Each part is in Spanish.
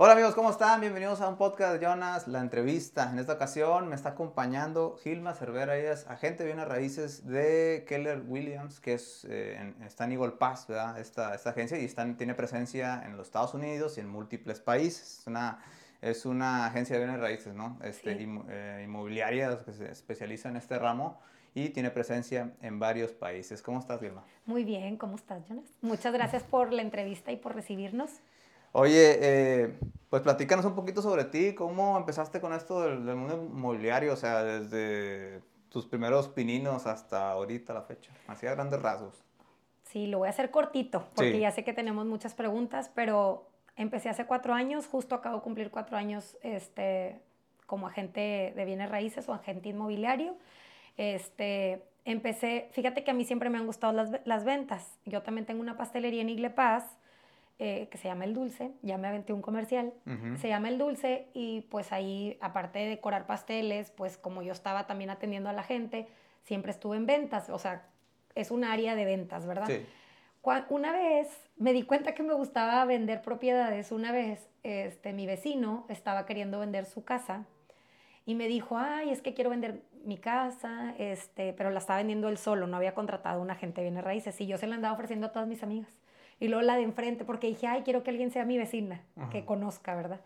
Hola amigos, ¿cómo están? Bienvenidos a un podcast de Jonas, la entrevista. En esta ocasión me está acompañando Gilma Cervera, ella es agente de bienes raíces de Keller Williams, que es, eh, está en Eagle Pass, ¿verdad? Esta, esta agencia y está, tiene presencia en los Estados Unidos y en múltiples países. Es una, es una agencia de bienes raíces, ¿no? Este, Sí. eh, inmobiliaria que se especializa en este ramo y tiene presencia en varios países. ¿Cómo estás, Gilma? Muy bien, ¿cómo estás, Jonas? Muchas gracias por la entrevista y por recibirnos. Oye, eh, pues platícanos un poquito sobre ti, cómo empezaste con esto del, del mundo inmobiliario, o sea, desde tus primeros pininos hasta ahorita la fecha, así a grandes rasgos. Sí, lo voy a hacer cortito, porque Sí. ya sé que tenemos muchas preguntas, pero empecé hace cuatro años, justo acabo de cumplir cuatro años este, como agente de bienes raíces o agente inmobiliario. Este, empecé, fíjate que a mí siempre me han gustado las, las ventas. Yo también tengo una pastelería en Igle Paz, eh, que se llama El Dulce, ya me aventé un comercial. Se llama El Dulce y pues ahí, aparte de decorar pasteles, pues como yo estaba también atendiendo a la gente, siempre estuve en ventas, o sea, es un área de ventas, ¿verdad? Sí, Una vez me di cuenta que me gustaba vender propiedades. Una vez este, mi vecino estaba queriendo vender su casa y me dijo, ay, es que quiero vender mi casa, este, pero la estaba vendiendo él solo, no había contratado a un agente de bienes raíces y yo se la andaba ofreciendo a todas mis amigas. Y luego la de enfrente, porque dije, ay, quiero que alguien sea mi vecina, que conozca, ¿verdad?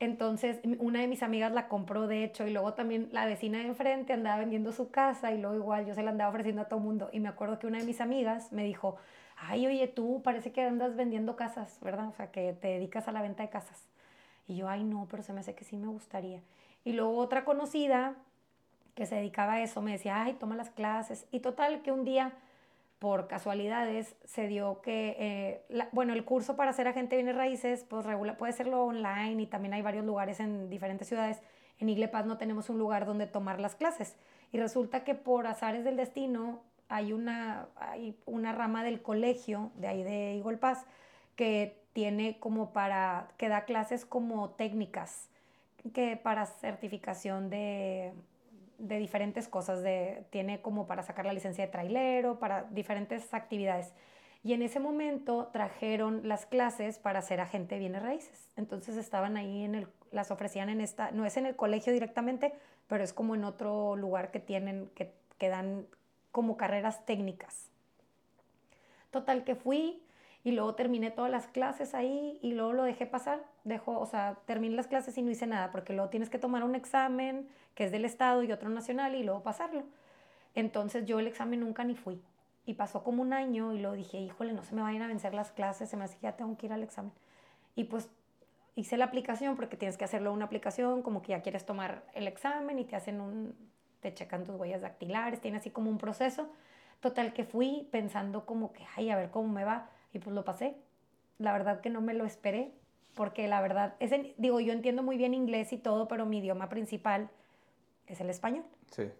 Entonces, una de mis amigas la compró, de hecho, y luego también la vecina de enfrente andaba vendiendo su casa y luego igual yo se la andaba ofreciendo a todo mundo. Y me acuerdo que una de mis amigas me dijo, ay, oye, tú parece que andas vendiendo casas, ¿verdad? O sea, que te dedicas a la venta de casas. Y yo, ay, no, pero se me hace que sí me gustaría. Y luego otra conocida que se dedicaba a eso me decía, ay, toma las clases. Y total, que un día, por casualidades, se dio que, eh, la- bueno, el curso para ser agente de bienes raíces, pues regula, puede serlo online y también hay varios lugares en diferentes ciudades. En Igle Paz no tenemos un lugar donde tomar las clases. Y resulta que por azares del destino hay una, hay una rama del colegio de ahí de Eagle Pass que tiene como para, que da clases como técnicas, que para certificación de, de diferentes cosas, de, tiene como para sacar la licencia de trailero, para diferentes actividades. Y en ese momento trajeron las clases para ser agente de bienes raíces. Entonces estaban ahí en el, las ofrecían en esta, no es en el colegio directamente, pero es como en otro lugar que tienen, que, que dan como carreras técnicas. Total que fui y luego terminé todas las clases ahí y luego lo dejé pasar. Dejo, o sea, terminé las clases y no hice nada porque luego tienes que tomar un examen que es del estado y otro nacional y luego pasarlo. Entonces yo el examen nunca ni fui. Y pasó como un año y luego dije, híjole, no se me vayan a vencer las clases, se me hace que ya tengo que ir al examen. Y pues hice la aplicación porque tienes que hacerlo una aplicación, como que ya quieres tomar el examen y te hacen un, te checan tus huellas dactilares, tiene así como un proceso. Total que fui pensando como que, ay, a ver cómo me va. Y pues lo pasé. La verdad que no me lo esperé, porque la verdad, es en- digo, yo entiendo muy bien inglés y todo, pero mi idioma principal es el español. sí.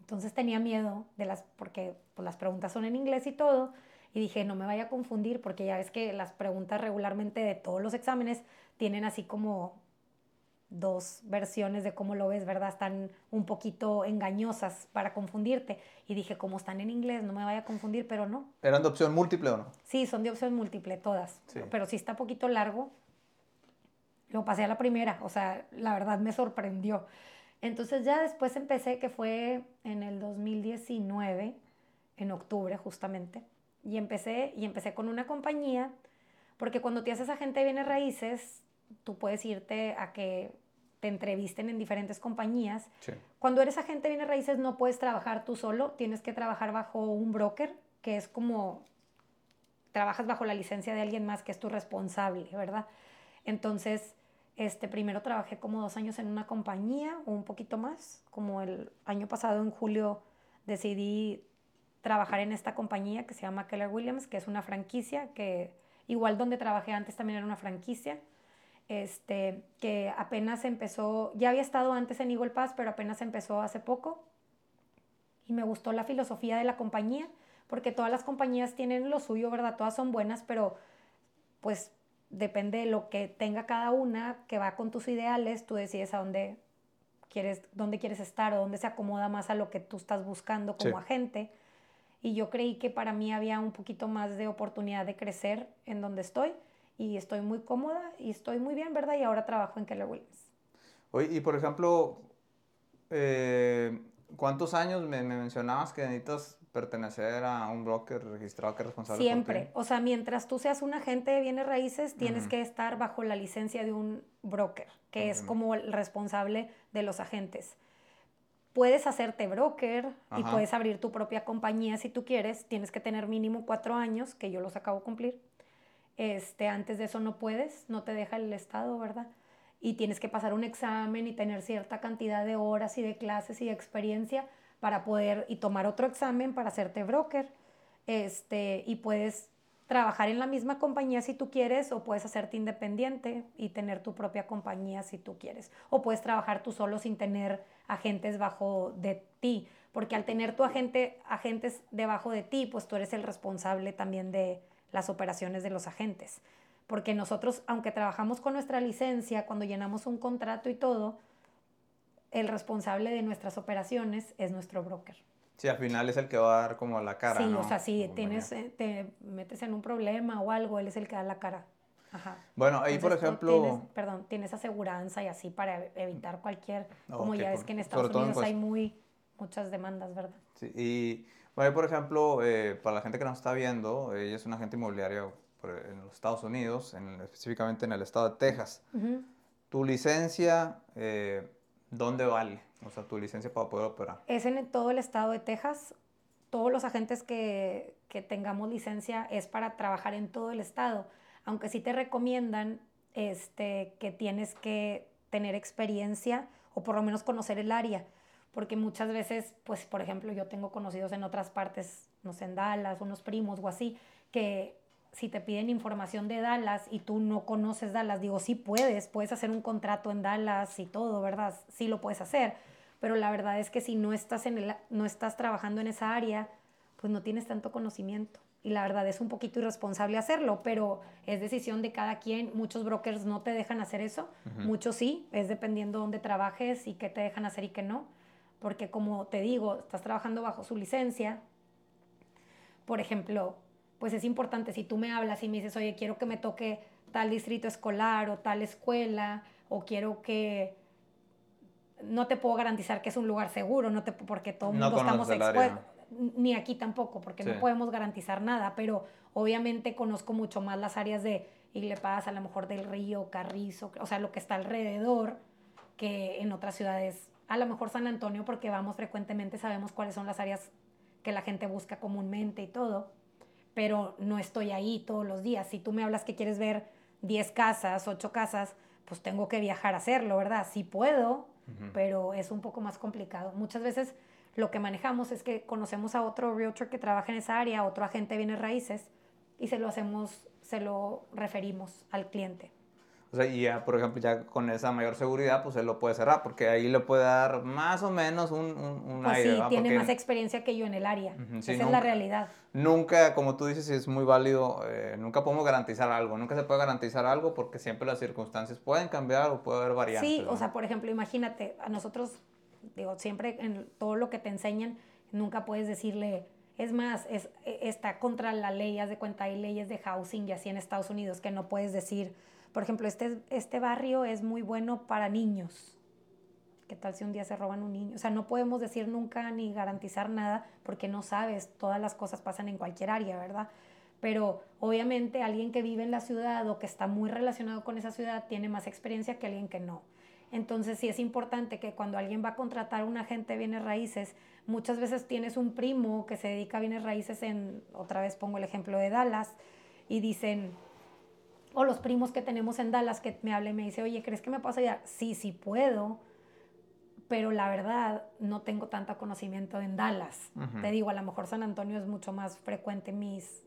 Entonces tenía miedo de las, porque pues, las preguntas son en inglés y todo, y dije, no me vaya a confundir, porque ya ves que las preguntas regularmente de todos los exámenes tienen así como dos versiones de cómo lo ves, ¿verdad? Están un poquito engañosas para confundirte. Y dije, como están en inglés, no me vaya a confundir, pero no. ¿Eran de opción múltiple o no? Sí, son de opción múltiple todas, Sí. pero sí está poquito largo. Lo pasé a la primera, o sea, la verdad me sorprendió. Entonces ya después empecé, que fue en el 2019, en octubre justamente, y empecé, y empecé con una compañía, porque cuando te haces agente de bienes raíces, tú puedes irte a que te entrevisten en diferentes compañías Sí. cuando eres agente de bienes raíces no puedes trabajar tú solo, tienes que trabajar bajo un broker, que es como trabajas bajo la licencia de alguien más que es tu responsable, ¿verdad? Entonces, este, primero trabajé como dos años en una compañía o un poquito más, como el año pasado en julio decidí trabajar en esta compañía que se llama Keller Williams, que es una franquicia, que igual donde trabajé antes también era una franquicia este, que apenas empezó, ya había estado antes en Eagle Pass, pero apenas empezó hace poco. Y me gustó la filosofía de la compañía, porque todas las compañías tienen lo suyo, ¿verdad? Todas son buenas, pero pues depende de lo que tenga cada una, que va con tus ideales, tú decides a dónde quieres, dónde quieres estar o dónde se acomoda más a lo que tú estás buscando como Sí. agente. Y yo creí que para mí había un poquito más de oportunidad de crecer en donde estoy y estoy muy cómoda y estoy muy bien, ¿verdad? Y ahora trabajo en Keller Williams. Oye, y por ejemplo, eh, ¿cuántos años me, me, mencionabas que necesitas pertenecer a un broker registrado que es responsable Siempre. O sea, mientras tú seas un agente de bienes raíces, tienes que estar bajo la licencia de un broker, que es como el responsable de los agentes. Puedes hacerte broker y puedes abrir tu propia compañía si tú quieres. Tienes que tener mínimo cuatro años, que yo los acabo de cumplir. Este, antes de eso no puedes, no te deja el Estado, ¿verdad? Y tienes que pasar un examen y tener cierta cantidad de horas y de clases y de experiencia para poder y tomar otro examen para hacerte broker. Este, y puedes trabajar en la misma compañía si tú quieres o puedes hacerte independiente y tener tu propia compañía si tú quieres. O puedes trabajar tú solo sin tener agentes bajo de ti, porque al tener tu agente, agentes debajo de ti, pues tú eres el responsable también de las operaciones de los agentes. Porque nosotros, aunque trabajamos con nuestra licencia, cuando llenamos un contrato y todo, el responsable de nuestras operaciones es nuestro broker. Sí, al final es el que va a dar como la cara. Sí, o sea, si tienes, eh, te metes en un problema o algo, él es el que da la cara. Ajá. Bueno, ahí por ejemplo... perdón, tienes aseguranza y así para evitar cualquier... Como ya ves que en Estados Unidos hay muy, muchas demandas, ¿verdad? Sí, y bueno, por ejemplo, eh, para la gente que nos está viendo, ella es un agente inmobiliario en los Estados Unidos, en, específicamente en el estado de Texas. Tu licencia... Eh, ¿Dónde vale? O sea, tu licencia para poder operar. Es en todo el estado de Texas. Todos los agentes que, que tengamos licencia es para trabajar en todo el estado. Aunque sí te recomiendan este, que tienes que tener experiencia o por lo menos conocer el área. Porque muchas veces, pues, por ejemplo, yo tengo conocidos en otras partes, no sé, en Dallas, unos primos o así, que si te piden información de Dallas y tú no conoces Dallas, digo, sí puedes, puedes hacer un contrato en Dallas y todo, ¿verdad? Sí lo puedes hacer, pero la verdad es que si no estás, en el, no estás trabajando en esa área, pues no tienes tanto conocimiento. Y la verdad es un poquito irresponsable hacerlo, pero es decisión de cada quien. Muchos brokers no te dejan hacer eso, muchos sí, es dependiendo dónde trabajes y qué te dejan hacer y qué no. Porque como te digo, estás trabajando bajo su licencia. Por ejemplo, pues es importante, si tú me hablas y me dices, oye, quiero que me toque tal distrito escolar o tal escuela, o quiero que no te puedo garantizar que es un lugar seguro, no te, porque todo el mundo estamos expuestos, ni aquí tampoco, porque no podemos garantizar nada, pero obviamente conozco mucho más las áreas de Iglepas, a lo mejor del río, Carrizo, o sea, lo que está alrededor, que en otras ciudades, a lo mejor San Antonio, porque vamos frecuentemente, sabemos cuáles son las áreas que la gente busca comúnmente y todo pero no estoy ahí todos los días. Si tú me hablas que quieres ver 10 casas, 8 casas, pues tengo que viajar a hacerlo, ¿verdad? Sí puedo, pero es un poco más complicado. Muchas veces lo que manejamos es que conocemos a otro realtor que trabaja en esa área, otro agente de bienes raíces, y se lo hacemos, se lo referimos al cliente. O sea, y ya, por ejemplo, ya con esa mayor seguridad, pues él lo puede cerrar, porque ahí le puede dar más o menos un, un, un pues Sí, tiene más experiencia que yo en el área. Esa es la realidad. Nunca, como tú dices, es muy válido, eh, nunca podemos garantizar algo, nunca se puede garantizar algo porque siempre las circunstancias pueden cambiar o puede haber variantes. Sí, o sea, por ejemplo, imagínate, a nosotros, digo, siempre en todo lo que te enseñan, nunca puedes decirle, es más, es, e, está contra la ley, haz de cuenta, hay leyes de housing y así en Estados Unidos que no puedes decir por ejemplo, este, este barrio es muy bueno para niños. ¿Qué tal si un día se roban un niño? O sea, no podemos decir nunca ni garantizar nada porque no sabes, todas las cosas pasan en cualquier área, ¿verdad? Pero obviamente alguien que vive en la ciudad o que está muy relacionado con esa ciudad tiene más experiencia que alguien que no. Entonces sí es importante que cuando alguien va a contratar a un agente de bienes raíces, muchas veces tienes un primo que se dedica a bienes raíces en, otra vez pongo el ejemplo de Dallas, y dicen, o los primos que tenemos en Dallas que me habla y me dice, oye, ¿crees que me puedo ayudar? Sí, sí puedo, pero la verdad no tengo tanto conocimiento en Dallas. Te digo, a lo mejor San Antonio es mucho más frecuente, mis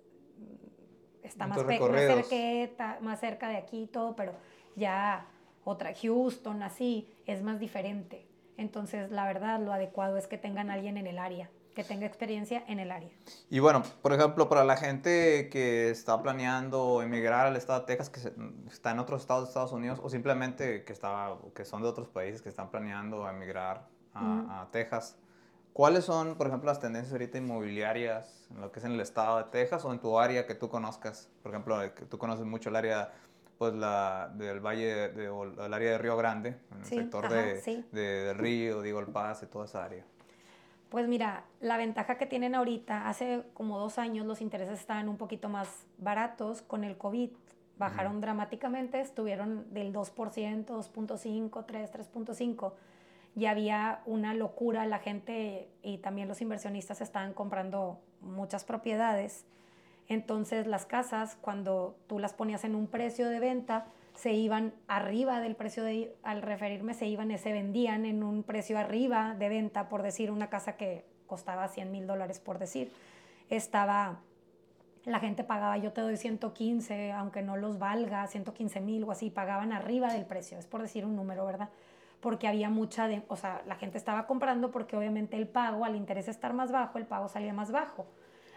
está más, cerca, más cerca de aquí y todo, pero ya otra, Houston, así, es más diferente. Entonces, la verdad, lo adecuado es que tengan alguien en el área que tenga experiencia en el área. Y bueno, por ejemplo, para la gente que está planeando emigrar al estado de Texas, que está en otros estados de Estados Unidos, o simplemente que, está, que son de otros países que están planeando emigrar a, Texas, ¿Cuáles son, por ejemplo, las tendencias ahorita inmobiliarias en lo que es en el estado de Texas o en tu área que tú conozcas? Por ejemplo, que tú conoces mucho el área pues la del valle de, o el área de Río Grande, en el sector de, de, Río, digo, el Paz y toda esa área. Pues mira, la ventaja que tienen ahorita, hace como dos años los intereses estaban un poquito más baratos con el COVID, bajaron dramáticamente, estuvieron del 2%, 2.5, 3, 3.5 y había una locura, la gente y también los inversionistas estaban comprando muchas propiedades. Entonces las casas, cuando tú las ponías en un precio de venta, se iban arriba del precio de, al referirme, se iban, se vendían en un precio arriba de venta, por decir, una casa que costaba 100 mil dólares, por decir, estaba, la gente pagaba, yo te doy 115, aunque no los valga, 115 mil o así, pagaban arriba del precio, es por decir un número, ¿verdad? porque había mucha, de, o sea, la gente estaba comprando porque obviamente el pago, al interés estar más bajo, el pago salía más bajo.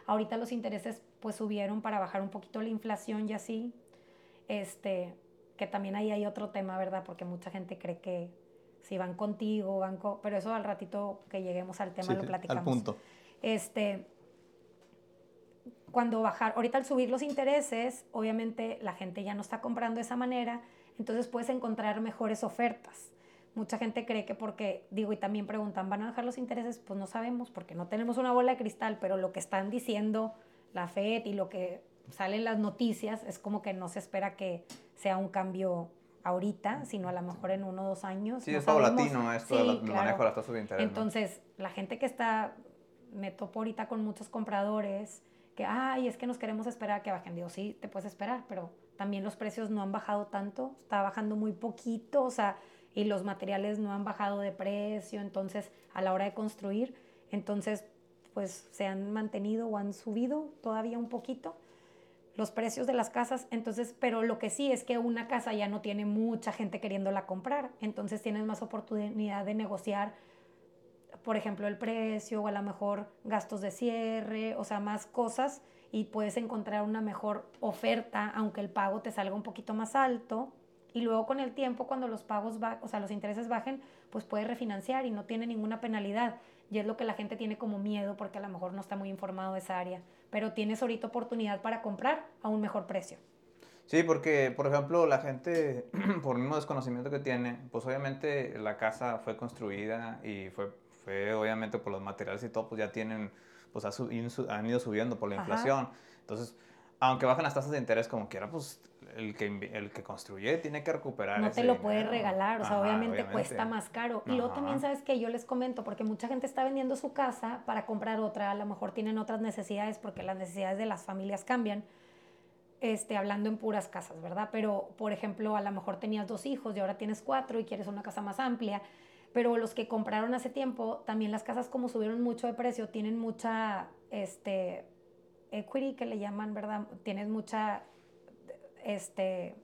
Ahorita los intereses pues subieron para bajar un poquito la inflación y así, este, que también ahí hay otro tema, ¿verdad? Porque mucha gente cree que si van contigo, van pero eso al ratito que lleguemos al tema lo platicamos. Al punto. Este, cuando bajar, ahorita al subir los intereses, obviamente la gente ya no está comprando de esa manera, entonces puedes encontrar mejores ofertas mucha gente cree que porque, digo, y también preguntan, ¿van a bajar los intereses? Pues no sabemos, porque no tenemos una bola de cristal, pero lo que están diciendo la FED y lo que sale en las noticias es como que no se espera que sea un cambio ahorita, sino a lo mejor en uno o dos años. Sí, es paulatino esto del manejo de las tasas de interés. Entonces, la gente que está, me topo ahorita con muchos compradores que, ay, es que nos queremos esperar a que bajen. Digo, sí, te puedes esperar, pero también los precios no han bajado tanto, está bajando muy poquito, o sea, y los materiales no han bajado de precio, entonces a la hora de construir, entonces pues se han mantenido o han subido todavía un poquito los precios de las casas, entonces, pero lo que sí es que una casa ya no tiene mucha gente queriéndola comprar, entonces tienes más oportunidad de negociar, por ejemplo, el precio o a lo mejor gastos de cierre, o sea, más cosas y puedes encontrar una mejor oferta, aunque el pago te salga un poquito más alto y luego con el tiempo, cuando los pagos, va, o sea, los intereses bajen, pues puede refinanciar y no tiene ninguna penalidad. Y es lo que la gente tiene como miedo porque a lo mejor no está muy informado de esa área. Pero tienes ahorita oportunidad para comprar a un mejor precio. Sí, porque, por ejemplo, la gente, por el mismo desconocimiento que tiene, pues obviamente la casa fue construida y fue, fue obviamente por los materiales y todo, pues ya tienen, pues han ido subiendo por la inflación. Entonces, aunque bajan las tasas de interés como quiera, pues el que, el que construye tiene que recuperar. No te lo puede regalar, o sea, obviamente, cuesta más caro. Y luego también sabes que yo les comento, porque mucha gente está vendiendo su casa para comprar otra, a lo mejor tienen otras necesidades porque las necesidades de las familias cambian, este, hablando en puras casas, ¿verdad? Pero, por ejemplo, a lo mejor tenías dos hijos y ahora tienes cuatro y quieres una casa más amplia. Pero los que compraron hace tiempo, también las casas como subieron mucho de precio, tienen mucha, este, equity que le llaman, ¿verdad? Tienes mucha este,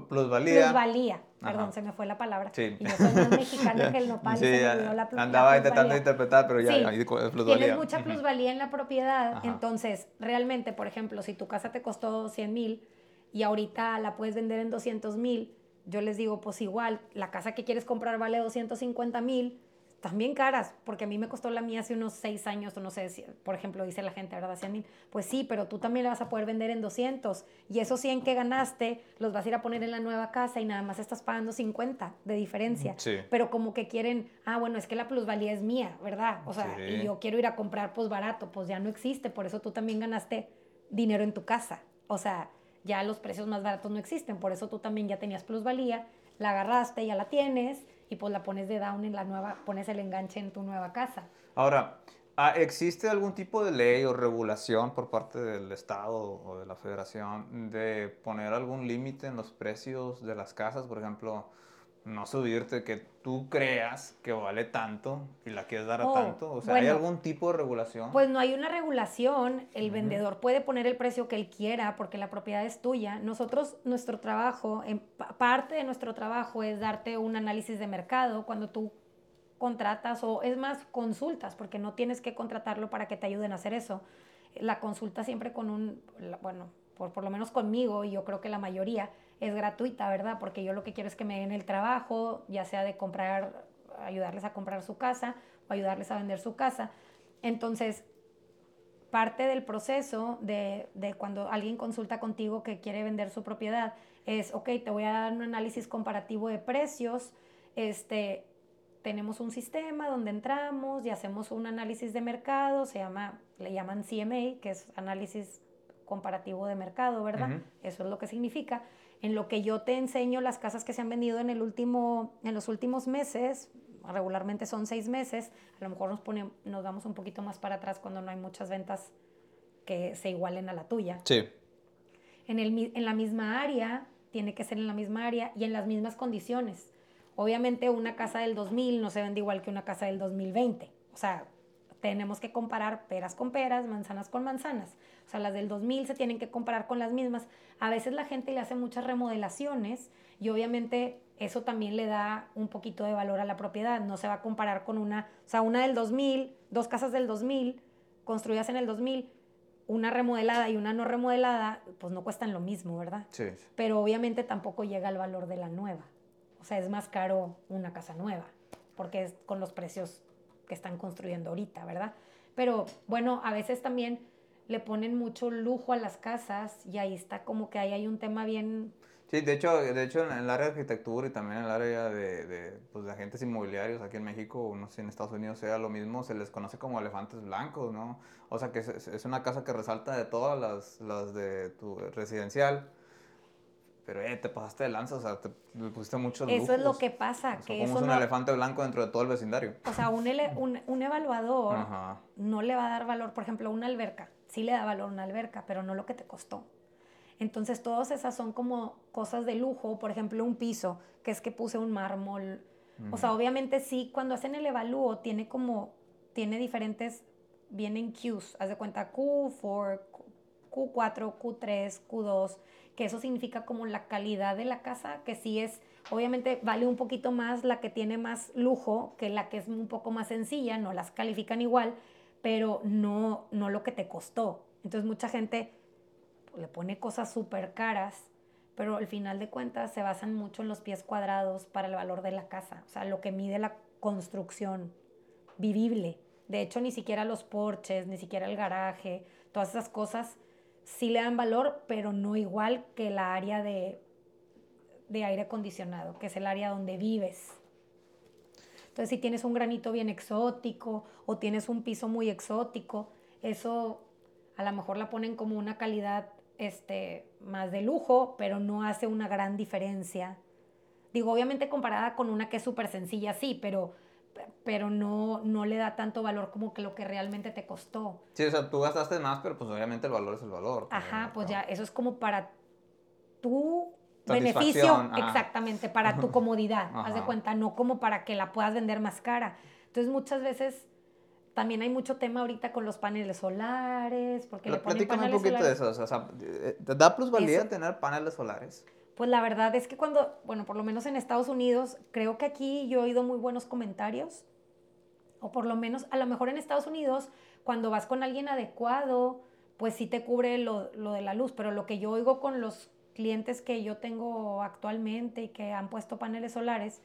Plusvalía. Plusvalía, perdón, se me fue la palabra. Sí. Y yo soy más mexicana que el nopal sí, se me la Andaba intentando interpretar, pero ya, sí. ahí plusvalía. Tienes mucha plusvalía en la propiedad, entonces, realmente, por ejemplo, si tu casa te costó 100 mil y ahorita la puedes vender en 200 mil, yo les digo, pues igual, la casa que quieres comprar vale 250 mil, también caras, porque a mí me costó la mía hace unos seis años, o no sé, si, por ejemplo, dice la gente, ¿verdad? 100 mil. Pues sí, pero tú también la vas a poder vender en 200 y esos 100 que ganaste los vas a ir a poner en la nueva casa y nada más estás pagando 50 de diferencia. Sí. Pero como que quieren, ah, bueno, es que la plusvalía es mía, ¿verdad? O sea, y yo quiero ir a comprar pues barato, pues ya no existe, por eso tú también ganaste dinero en tu casa. O sea, ya los precios más baratos no existen, por eso tú también ya tenías plusvalía, la agarraste, ya la tienes y pues la pones de down en la nueva, pones el enganche en tu nueva casa. Ahora, ah, ¿existe algún tipo de ley o regulación por parte del Estado o de la Federación de poner algún límite en los precios de las casas? Por ejemplo, no subirte que tú creas que vale tanto y la quieres dar a oh, tanto? O sea, ¿hay algún tipo de regulación? Pues no hay una regulación. El vendedor puede poner el precio que él quiera porque la propiedad es tuya. Nosotros, nuestro trabajo, en, parte de nuestro trabajo es darte un análisis de mercado cuando tú contratas o es más consultas porque no tienes que contratarlo para que te ayuden a hacer eso. La consulta siempre con un, bueno, por, por lo menos conmigo y yo creo que la mayoría, es gratuita, ¿verdad? Porque yo lo que quiero es que me den el trabajo, ya sea de comprar ayudarles a comprar su casa o ayudarles a vender su casa. Entonces, parte del proceso de, de, cuando alguien consulta contigo que quiere vender su propiedad es, ok, te voy a dar un análisis comparativo de precios, este, tenemos un sistema donde entramos y hacemos un análisis de mercado, se llama, le llaman CMA, que es análisis comparativo de mercado, ¿verdad? Eso es lo que significa. En lo que yo te enseño las casas que se han vendido en, el último, en los últimos meses, regularmente son seis meses, a lo mejor nos, pone, nos damos un poquito más para atrás cuando no hay muchas ventas que se igualen a la tuya. Sí. En, el, en la misma área, tiene que ser en la misma área y en las mismas condiciones. Obviamente una casa del 2000 no se vende igual que una casa del 2020. O sea, tenemos que comparar peras con peras, manzanas con manzanas. O sea, las del 2000 se tienen que comparar con las mismas. A veces la gente le hace muchas remodelaciones y obviamente eso también le da un poquito de valor a la propiedad. No se va a comparar con una, o sea, una del 2000, dos casas del 2000 construidas en el 2000, una remodelada y una no remodelada, pues no cuestan lo mismo, ¿verdad? Sí. Pero obviamente tampoco llega al valor de la nueva. O sea, es más caro una casa nueva, porque es con los precios que están construyendo ahorita, ¿verdad? Pero bueno, a veces también le ponen mucho lujo a las casas y ahí está como que ahí hay un tema bien Sí, de hecho, de hecho en el área de arquitectura y también en el área de, de, pues, de agentes inmobiliarios aquí en México, no sé si en Estados Unidos sea lo mismo, se les conoce como elefantes blancos, ¿no? O sea que es, es una casa que resalta de todas las, las de tu residencial. Pero, eh, te pasaste de lanza, o sea, te, pusiste mucho Eso es lo que pasa. que como es un elefante blanco dentro de todo el vecindario. O sea, un, un, un evaluador no le va a dar valor, por ejemplo, una alberca. Sí le da valor una alberca, pero no lo que te costó. Entonces, todas esas son como cosas de lujo, por ejemplo, un piso, que es que puse un mármol. O sea, obviamente sí, cuando hacen el evalúo, tiene como, tiene diferentes, vienen Qs, haz de cuenta Q4, Q4, Q3, Q2, que eso significa como la calidad de la casa, que sí es, obviamente vale un poquito más la que tiene más lujo que la que es un poco más sencilla, no las califican igual, pero no, no lo que te costó. Entonces mucha gente le pone cosas súper caras, pero al final de cuentas se basan mucho en los pies cuadrados para el valor de la casa, o sea, lo que mide la construcción vivible. De hecho, ni siquiera los porches, ni siquiera el garaje, todas esas cosas sí le dan valor, pero no igual que la área de, de aire acondicionado, que es el área donde vives. Entonces, si tienes un granito bien exótico o tienes un piso muy exótico, eso a lo mejor la ponen como una calidad este, más de lujo, pero no hace una gran diferencia. Digo, obviamente comparada con una que es súper sencilla, sí, pero, pero no, no le da tanto valor como que lo que realmente te costó. Sí, o sea, tú gastaste más, pero pues obviamente el valor es el valor. Ajá, pues ya, eso es como para tu beneficio, exactamente, para tu comodidad, haz de cuenta, no como para que la puedas vender más cara. Entonces muchas veces también hay mucho tema ahorita con los paneles solares, porque le ponen paneles un poquito de eso, o sea, eh, ¿da plusvalía tener paneles solares? Pues la verdad es que cuando, bueno, por lo menos en Estados Unidos, creo que aquí yo he oído muy buenos comentarios, o por lo menos, a lo mejor en Estados Unidos, cuando vas con alguien adecuado, pues sí te cubre lo, lo de la luz, pero lo que yo oigo con los clientes que yo tengo actualmente y que han puesto paneles solares,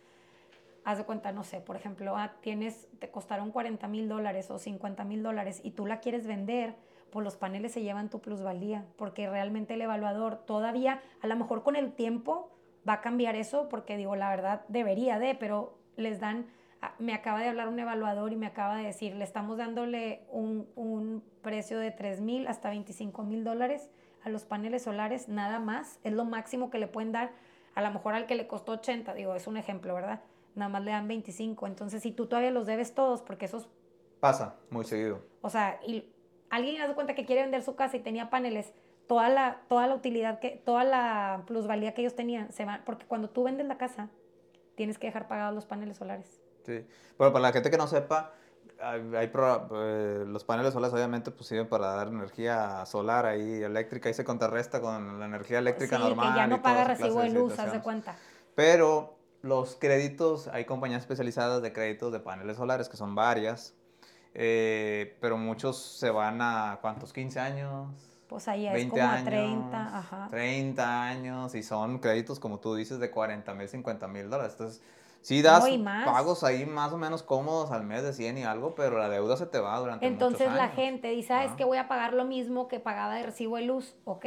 haz de cuenta, no sé, por ejemplo, ah, tienes, te costaron 40 mil dólares o 50 mil dólares y tú la quieres vender, pues los paneles se llevan tu plusvalía, porque realmente el evaluador todavía, a lo mejor con el tiempo va a cambiar eso, porque digo, la verdad debería de, pero les dan, ah, me acaba de hablar un evaluador y me acaba de decir, le estamos dándole un, un precio de 3 mil hasta 25 mil dólares a los paneles solares, nada más, es lo máximo que le pueden dar, a lo mejor al que le costó 80, digo, es un ejemplo, ¿verdad? nada más le dan 25. Entonces, si tú todavía los debes todos, porque esos... Pasa, muy seguido. O sea, y alguien hace cuenta que quiere vender su casa y tenía paneles, toda la, toda la utilidad, que, toda la plusvalía que ellos tenían, se va, porque cuando tú vendes la casa, tienes que dejar pagados los paneles solares. Sí, pero para la gente que no sepa, hay, eh, los paneles solares obviamente pues sirven para dar energía solar ahí, eléctrica, y se contrarresta con la energía eléctrica sí, normal. que ya no paga recibo de luz, haz de cuenta. Pero los créditos, hay compañías especializadas de créditos de paneles solares, que son varias, eh, pero muchos se van a, ¿cuántos? ¿15 años? Pues ahí es como a 30, ajá. 30 años y son créditos, como tú dices, de 40 mil, 50 mil dólares. Entonces, sí das pagos ahí más o menos cómodos al mes de 100 y algo, pero la deuda se te va durante Entonces muchos años. la gente dice, ah, es que voy a pagar lo mismo que pagaba de recibo de luz, ok,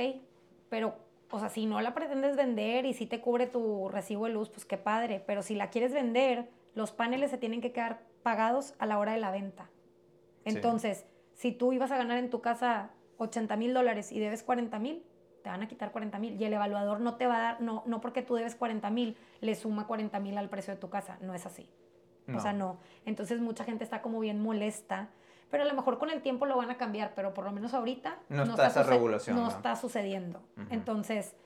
pero, o sea, si no la pretendes vender y si te cubre tu recibo de luz, pues qué padre, pero si la quieres vender, los paneles se tienen que quedar pagados a la hora de la venta. Entonces, si tú ibas a ganar en tu casa 80 mil dólares y debes 40 mil, te van a quitar 40 mil. Y el evaluador no te va a dar, no, no porque tú debes 40 mil, le suma 40 mil al precio de tu casa. No es así. O sea, no. Entonces mucha gente está como bien molesta. Pero a lo mejor con el tiempo lo van a cambiar, pero por lo menos ahorita no, está, esa regulación. No, está sucediendo. Entonces,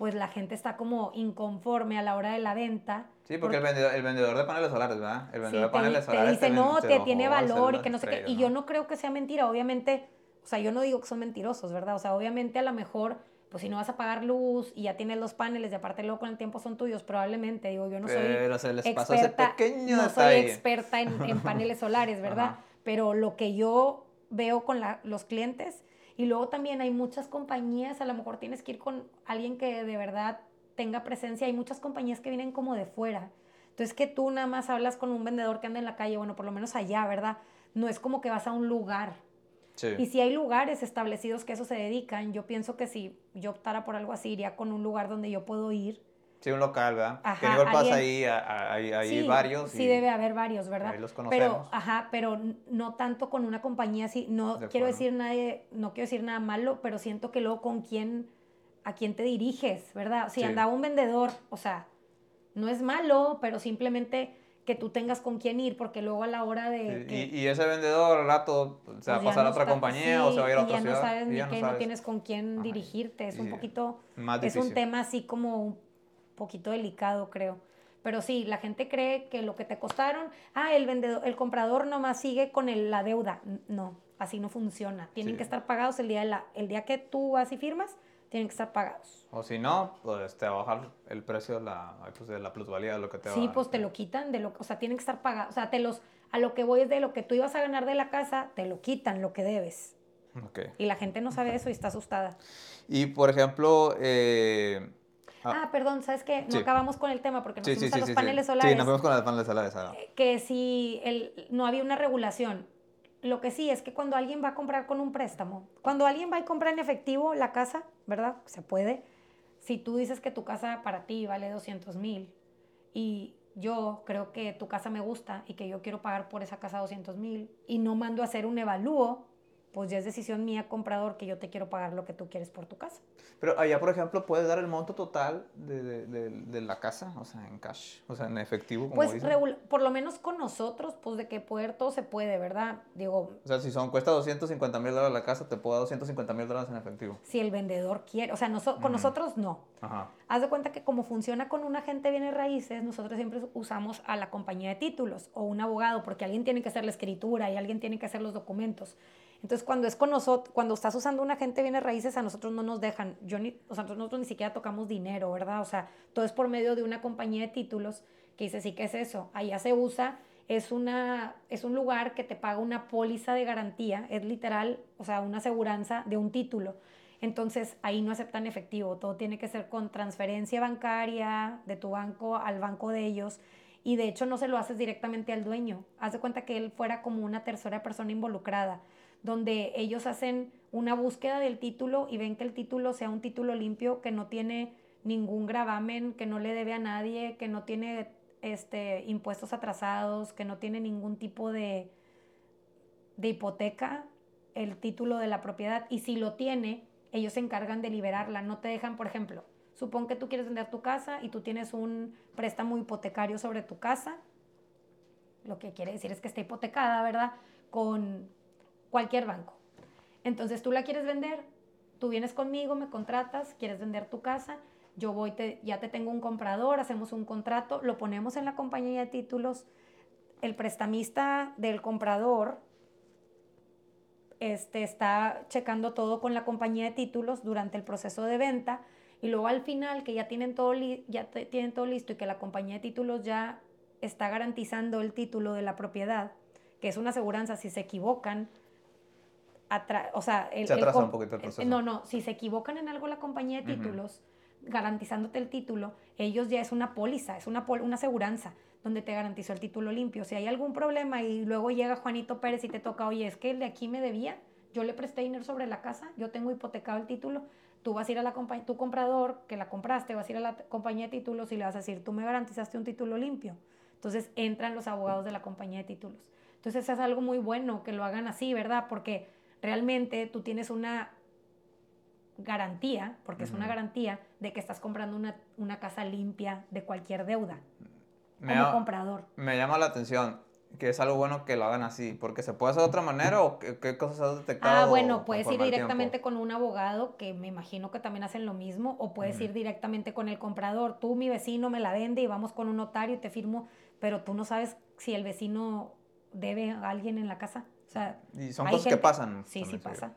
pues la gente está como inconforme a la hora de la venta. Sí, porque, el, vendedor, el vendedor de paneles solares, ¿verdad? El vendedor de paneles solares. Te dice, no, te, tiene valor y que no sé qué. Y yo no creo que sea mentira. Obviamente, o sea, yo no digo que son mentirosos, ¿verdad? O sea, obviamente a lo mejor, pues si no vas a pagar luz y ya tienes los paneles y aparte luego con el tiempo son tuyos, probablemente, digo, yo no soy Pero se les experta, ese pequeño no soy experta en, en paneles solares, ¿verdad? Pero lo que yo veo con la, los clientes y luego también hay muchas compañías, a lo mejor tienes que ir con alguien que de verdad tenga presencia. Hay muchas compañías que vienen como de fuera. Entonces que tú nada más hablas con un vendedor que anda en la calle, bueno, por lo menos allá, ¿verdad? No es como que vas a un lugar. Sí. Y si hay lugares establecidos que eso se dedican, yo pienso que si yo optara por algo así, iría con un lugar donde yo puedo ir Sí, un local, ¿verdad? Ajá, que igual pasa ahí, hay, hay varios. Sí, debe haber varios, ¿verdad? Ahí los conocemos. Pero, ajá, pero no tanto con una compañía así. No quiero decir nadie, no quiero decir nada malo, pero siento que luego con quién, a quién te diriges, ¿verdad? Si andaba un vendedor, o sea, no es malo, pero simplemente que tú tengas con quién ir, porque luego a la hora de... y, ese vendedor al rato se va a pues pasar a otra compañía o se va a ir a otra ya ciudad. No sabes ni qué, no tienes con quién dirigirte, es un poquito... Más es un tema así como poquito delicado, creo. Pero sí, la gente cree que lo que te costaron, ah, el vendedor, el comprador nomás sigue con la deuda. No, así no funciona. Tienen que estar pagados el día, de la, el día que tú vas y firmas, tienen que estar pagados. O si no, pues te va a bajar el precio de la, pues, de la plusvalía de lo que te Sí, pues te lo quitan, de lo, o sea, tienen que estar pagados. O sea, te los, a lo que voy es de lo que tú ibas a ganar de la casa, te lo quitan, lo que debes. Okay. Y la gente no sabe eso y está asustada. Y, por ejemplo, eh, Ah, ah, perdón, ¿sabes qué? No acabamos con el tema porque nos fuimos a los paneles solares. Sí, nos fuimos con los paneles solares. Eh, que si el, no había una regulación. Lo que sí es que cuando alguien va a comprar con un préstamo, cuando alguien va a comprar en efectivo la casa, ¿verdad? Se puede. Si tú dices que tu casa para ti vale 200 mil y yo creo que tu casa me gusta y que yo quiero pagar por esa casa 200 mil y no mando a hacer un evalúo, pues ya es decisión mía, comprador, que yo te quiero pagar lo que tú quieres por tu casa. Pero allá, por ejemplo, puedes dar el monto total de, de, de, la casa, o sea, en cash, o sea, en efectivo. Como pues por lo menos con nosotros, pues de que poder todo se puede, ¿verdad? Digo. O sea, si son, cuesta 250 mil dólares la casa, te puedo dar 250 mil dólares en efectivo. Si el vendedor quiere, o sea, con nosotros no. Ajá. Haz de cuenta que como funciona con un agente bienes raíces, nosotros siempre usamos a la compañía de títulos o un abogado, porque alguien tiene que hacer la escritura y alguien tiene que hacer los documentos. Entonces, cuando es con nosotros, cuando estás usando un agente bienes raíces, a nosotros no nos dejan, yo ni, o sea, nosotros ni siquiera tocamos dinero, ¿verdad? O sea, todo es por medio de una compañía de títulos que dice, sí, ¿qué es eso? Allá se usa, es, una, es un lugar que te paga una póliza de garantía, es literal, o sea, una aseguranza de un título. Entonces, ahí no aceptan efectivo, todo tiene que ser con transferencia bancaria de tu banco al banco de ellos. Y de hecho no se lo haces directamente al dueño. Haz de cuenta que él fuera como una tercera persona involucrada donde ellos hacen una búsqueda del título y ven que el título sea un título limpio, que no tiene ningún gravamen, que no le debe a nadie, que no tiene este, impuestos atrasados, que no tiene ningún tipo de, de hipoteca, el título de la propiedad. Y si lo tiene, ellos se encargan de liberarla. No te dejan, por ejemplo, supón que tú quieres vender tu casa y tú tienes un préstamo hipotecario sobre tu casa. Lo que quiere decir es que está hipotecada, ¿verdad? Con cualquier banco. Entonces tú la quieres vender, tú vienes conmigo, me contratas, quieres vender tu casa, yo voy, te, ya te tengo un comprador, hacemos un contrato, lo ponemos en la compañía de títulos, el prestamista del comprador este, está checando todo con la compañía de títulos durante el proceso de venta y luego al final que ya tienen todo, ya tienen todo listo y que la compañía de títulos ya está garantizando el título de la propiedad, que es una aseguranza si se equivocan, o sea, el, se atrasa un poquito el proceso. No, no, si se equivocan en algo la compañía de títulos, garantizándote el título, ellos ya es una póliza, es una, una aseguranza donde te garantizó el título limpio. Si hay algún problema y luego llega Juanito Pérez y te toca, oye, es que el de aquí me debía, yo le presté dinero sobre la casa, yo tengo hipotecado el título, tú vas a ir a la compañía, tu comprador que la compraste, vas a ir a la compañía de títulos y le vas a decir, tú me garantizaste un título limpio. Entonces entran los abogados de la compañía de títulos. Entonces es algo muy bueno que lo hagan así, ¿verdad? Porque realmente tú tienes una garantía, porque es una garantía, de que estás comprando una, una casa limpia de cualquier deuda como comprador. Me llama la atención que es algo bueno que lo hagan así, porque se puede hacer de otra manera o qué, cosas has detectado. Ah, bueno, puedes ir directamente con un abogado que me imagino que también hacen lo mismo, o puedes ir directamente con el comprador. Tú, mi vecino, me la vende y vamos con un notario y te firmo, pero tú no sabes si el vecino debe a alguien en la casa. O sea, y son cosas que pasan. Sí, sí pasa.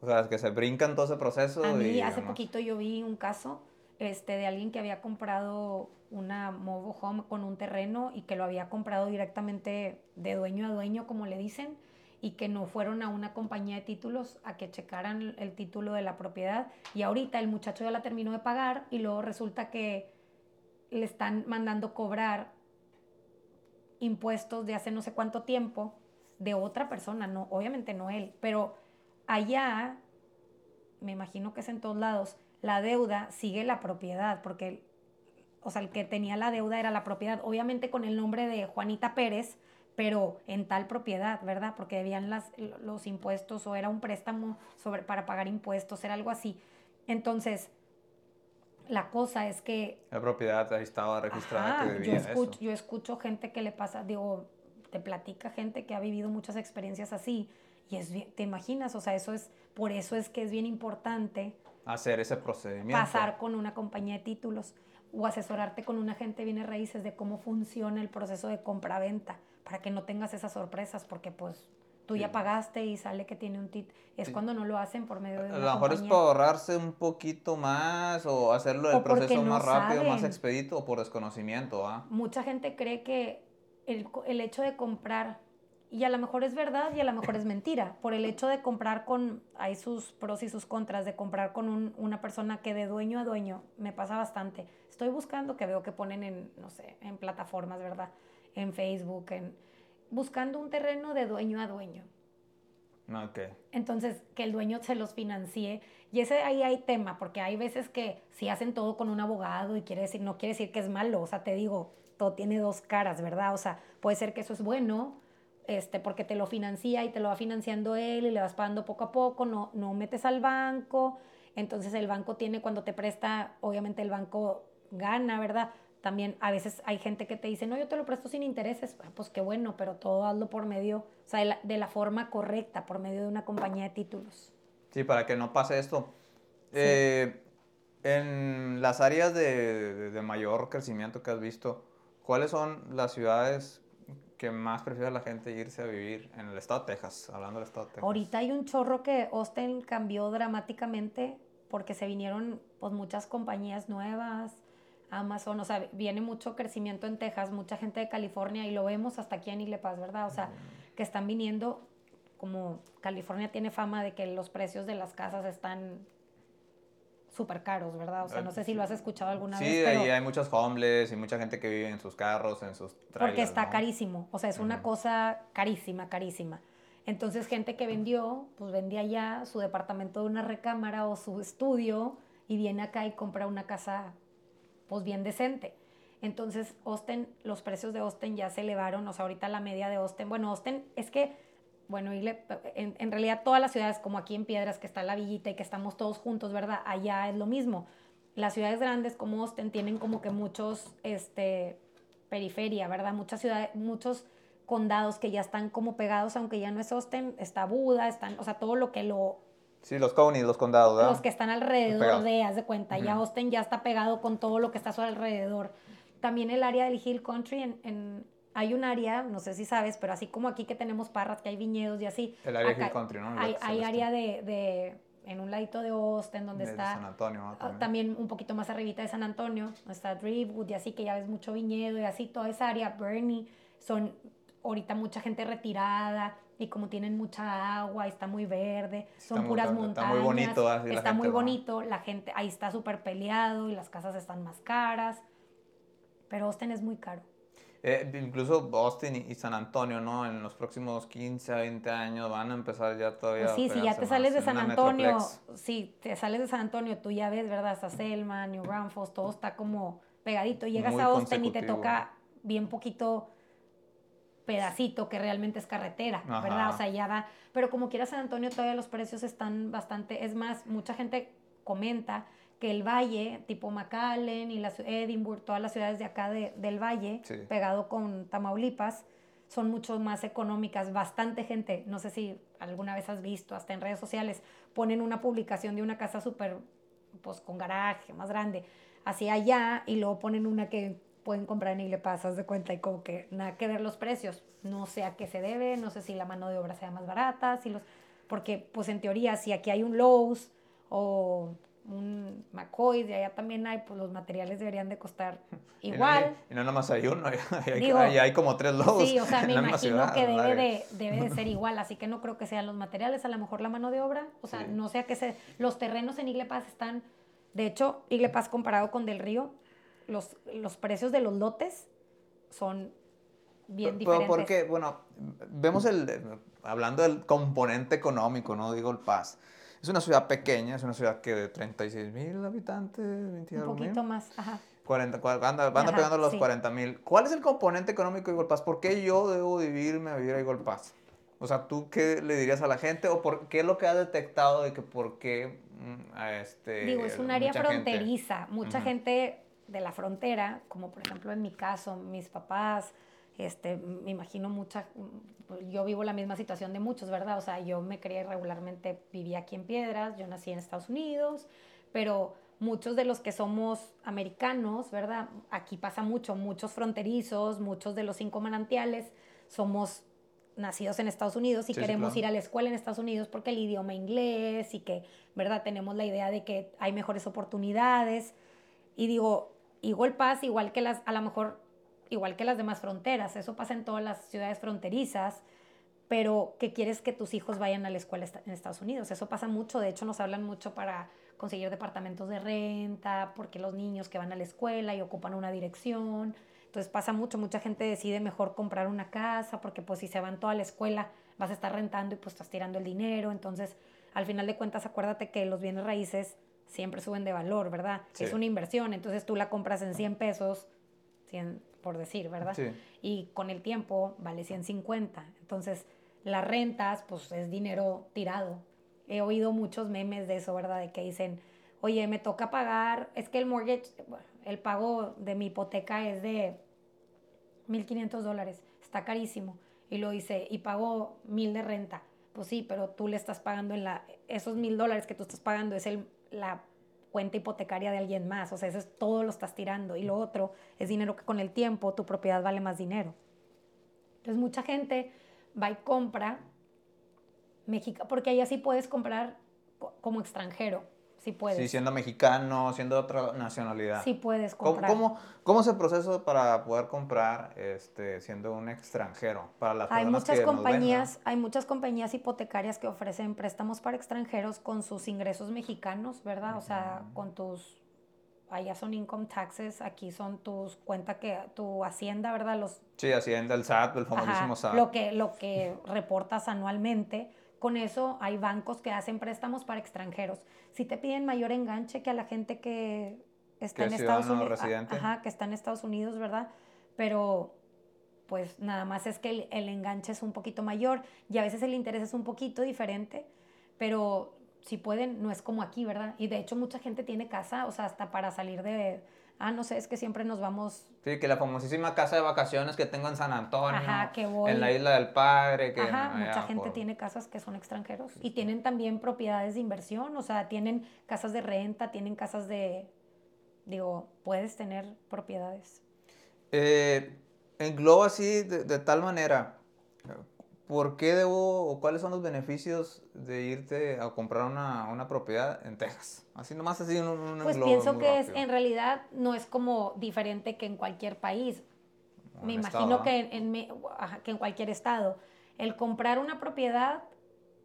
O sea, que se brincan todo ese proceso. A mí hace poquito yo vi un caso este, de alguien que había comprado una mobile home con un terreno y que lo había comprado directamente de dueño a dueño, como le dicen, y que no fueron a una compañía de títulos a que checaran el título de la propiedad. Y ahorita el muchacho ya la terminó de pagar y luego resulta que le están mandando cobrar impuestos de hace no sé cuánto tiempo de otra persona, no, obviamente no él, pero allá, me imagino que es en todos lados, la deuda sigue la propiedad, porque, o sea, el que tenía la deuda era la propiedad, obviamente con el nombre de Juanita Pérez, pero en tal propiedad, ¿verdad? Porque debían las, los impuestos o era un préstamo sobre, para pagar impuestos, era algo así. Entonces, la cosa es que... La propiedad ahí estaba registrada que debía yo escucho, Yo escucho gente que le pasa, digo, te platica gente que ha vivido muchas experiencias así y es te imaginas, o sea, eso es, por eso es que es bien importante hacer ese procedimiento. Pasar con una compañía de títulos o asesorarte con un agente de bienes raíces de cómo funciona el proceso de compra-venta para que no tengas esas sorpresas porque pues tú ya pagaste y sale que tiene un tit. Es cuando no lo hacen por medio de A lo mejor es para ahorrarse un poquito más o hacerlo el proceso más rápido, más expedito o por desconocimiento. ¿ah? Mucha gente cree que el, el hecho de comprar y a lo mejor es verdad y a lo mejor es mentira. Por el hecho de comprar con, hay sus pros y sus contras, de comprar con una persona que de dueño a dueño me pasa bastante. Estoy buscando que veo que ponen en, no sé, en plataformas, ¿verdad? En Facebook, en, buscando un terreno de dueño a dueño. Ok. Entonces, que el dueño se los financie. Y ese ahí hay tema, porque hay veces que si hacen todo con un abogado y quiere decir, no quiere decir que es malo. O sea, te digo, todo tiene dos caras, ¿verdad? O sea, puede ser que eso es bueno, este, porque te lo financia y te lo va financiando él y le vas pagando poco a poco, no, no metes al banco, entonces el banco tiene, cuando te presta, obviamente el banco gana, ¿verdad? También a veces hay gente que te dice, no, yo te lo presto sin intereses, ah, pues qué bueno, pero todo hazlo por medio, o sea, de la, forma correcta, por medio de una compañía de títulos. Sí, para que no pase esto. Eh, en las áreas de, de mayor crecimiento que has visto, ¿cuáles son las ciudades que más prefiere la gente irse a vivir en el estado de Texas, hablando del estado de Texas? Ahorita hay un chorro que Austin cambió dramáticamente porque se vinieron pues muchas compañías nuevas, Amazon, o sea, viene mucho crecimiento en Texas, mucha gente de California y lo vemos hasta aquí en Ile Paz, ¿verdad? O sea, que están viniendo, como California tiene fama de que los precios de las casas están súper caros, ¿verdad? O sea, no sé si lo has escuchado alguna vez. Sí, ahí hay muchos homeless y mucha gente que vive en sus carros, en sus trailers, Porque está carísimo, o sea, es una cosa carísima, carísima. Entonces, gente que vendió, pues vendía ya su departamento de una recámara o su estudio y viene acá y compra una casa, pues bien decente. Entonces, Austin, los precios de Austin ya se elevaron, o sea, ahorita la media de Austin, bueno, Austin es que bueno, en, realidad todas las ciudades, como aquí en Piedras, que está la villita y que estamos todos juntos, ¿verdad? Allá es lo mismo. Las ciudades grandes como Austin tienen como que muchos, este, periferia, ¿verdad? Muchas ciudades, muchos condados que ya están como pegados, aunque ya no es Austin, está Buda, están, o sea, todo lo que lo... Sí, los counties, los condados, ¿verdad? Los que están alrededor de, haz de cuenta, ya Austin ya está pegado con todo lo que está a su alrededor. También el área del Hill Country en hay un área, no sé si sabes, pero así como aquí que tenemos parras, que hay viñedos y así. El área Hill Country, ¿no? Hay, hay área de, de, en un ladito de Austin, donde está... San Antonio, ah, también. un poquito más arribita de San Antonio, donde está Driftwood y así, que ya ves mucho viñedo y así, toda esa área, Bernie, son ahorita mucha gente retirada, y como tienen mucha agua, está muy verde, son muy- puras está- montañas. está muy bonito, así la está gente muy bonito, la gente ahí está súper peleado y las casas están más caras. Pero Austin es muy caro. Eh, incluso Austin y, San Antonio, ¿no? En los próximos 15 a 20 años van a empezar ya todavía Pues sí, a si ya te sales de San Antonio, metroplex. si te sales de San Antonio, tú ya ves, ¿verdad? Hasta Selma, New Braunfels, todo está como pegadito. Llegas Muy a Austin y te toca bien poquito pedacito que realmente es carretera, ¿verdad? O sea, ya va. Pero como quiera San Antonio, todavía los precios están bastante. Es más, mucha gente comenta que el valle, tipo McAllen y la Edinburgh, todas las ciudades de acá de- del valle, Sí. pegado con Tamaulipas, son mucho más económicas. Bastante gente, no sé si alguna vez has visto, hasta en redes sociales, ponen una publicación de una casa súper, pues con garaje más grande, hacia allá, y luego ponen una que pueden comprar en Igle Paz, de cuenta, y como que nada que ver los precios. No sé a qué se debe, no sé si la mano de obra sea más barata, si los, porque pues en teoría si aquí hay un Lowe's o un McCoy, de allá también hay, pues los materiales deberían de costar Y no- igual. Y no, nomás hay uno, hay, hay- Digo, hay- hay como tres lobos. Sí, o sea, me imagino ciudad, que debe de, debe de ser igual, así que no creo que sean los materiales, a lo mejor la mano de obra, o sea, Sí. no sé a qué se... Los terrenos en Igle Paz están, de hecho, Igle Paz comparado con Del Río, los, los precios de los lotes son bien diferentes. pero Porque, bueno, vemos el, hablando del componente económico, ¿no? Digo, El Paz. Es una ciudad pequeña, es una ciudad que de 36 mil habitantes, 20 y Un poquito más, ajá. 40, cua- anda, anda Ajá, pegando los sí. 40 mil. ¿Cuál es el componente económico de Pass? ¿Por qué yo debo vivirme a vivir a Pass? O sea, ¿tú qué le dirías a la gente? ¿O por qué es lo que has detectado de que por qué mm, a este, Digo, es un área mucha gente- fronteriza. Mucha Ujú. gente de la frontera, como por ejemplo en mi caso, mis papás, este, me imagino mucha, yo vivo la misma situación de muchos, ¿verdad? O sea, yo me crié regularmente, vivía aquí en Piedras, yo nací en Estados Unidos, pero muchos de los que somos americanos, ¿verdad? Aquí pasa mucho, muchos fronterizos, muchos de los cinco manantiales somos nacidos en Estados Unidos y Sí, queremos claro. ir a la escuela en Estados Unidos porque el idioma inglés y que, ¿verdad? Tenemos la idea de que hay mejores oportunidades. Y digo, igual pasa, igual que las, a lo mejor, igual que las demás fronteras, eso pasa en todas las ciudades fronterizas, pero que quieres que tus hijos vayan a la escuela en Estados Unidos. Eso pasa mucho, de hecho nos hablan mucho para conseguir departamentos de renta, porque los niños que van a la escuela y ocupan una dirección. Entonces pasa mucho, mucha gente decide mejor comprar una casa, porque pues si se van toda la escuela vas a estar rentando y pues estás tirando el dinero. Entonces, al final de cuentas, acuérdate que los bienes raíces siempre suben de valor, ¿verdad? Sí. Es una inversión, entonces tú la compras en 100 pesos, 100 por decir, ¿verdad? Sí. y con el tiempo vale 150. Entonces, las rentas, pues es dinero tirado. He oído muchos memes de eso, ¿verdad? De que dicen, oye, me toca pagar, es que el mortgage, el pago de mi hipoteca es de 1.500 dólares, está carísimo. Y lo dice, y pago 1.000 de renta. Pues sí, pero tú le estás pagando en la, esos 1.000 dólares que tú estás pagando es el, la cuenta hipotecaria de alguien más, o sea, eso es todo lo estás tirando. Y lo otro es dinero que con el tiempo tu propiedad vale más dinero. Entonces mucha gente va y compra México, porque allá sí puedes comprar co- como extranjero, sí puedes. Sí, siendo mexicano, siendo de otra nacionalidad. Sí puedes ¿Cómo, comprar. cómo, cómo es el proceso para poder comprar este, siendo un extranjero? Para las Hay personas muchas que nos ven, ¿no? compañías, hay muchas compañías hipotecarias que ofrecen préstamos para extranjeros con sus ingresos mexicanos, ¿verdad? O sea, con tus allá son income taxes, aquí son tus cuenta que tu hacienda, ¿verdad? Los Sí, Hacienda, el SAT, el famosísimo Ajá, SAT. lo que lo que reportas anualmente. Con eso hay bancos que hacen préstamos para extranjeros. Si te piden mayor enganche que a la gente que está Que en es Estados Unidos, ajá, que está en Estados Unidos, ¿verdad? Pero pues nada más es que el, el enganche es un poquito mayor y a veces el interés es un poquito diferente, pero si pueden, no es como aquí, ¿verdad? Y de hecho mucha gente tiene casa, o sea, hasta para salir de, ah, no sé, es que siempre nos vamos Sí, que la famosísima casa de vacaciones que tengo en San Antonio. Ajá, que voy. En la isla del Padre. Que Ajá, mucha gente por- tiene casas que son extranjeros y tienen también propiedades de inversión, o sea, tienen casas de renta, tienen casas de, digo, puedes tener propiedades. Eh, engloba así de, de tal manera. ¿Por qué debo o cuáles son los beneficios de irte a comprar una, una propiedad en Texas? Así nomás así un, un Pues pienso que es, en realidad no es como diferente que en cualquier país. Me imagino que en, en que en cualquier estado. El comprar una propiedad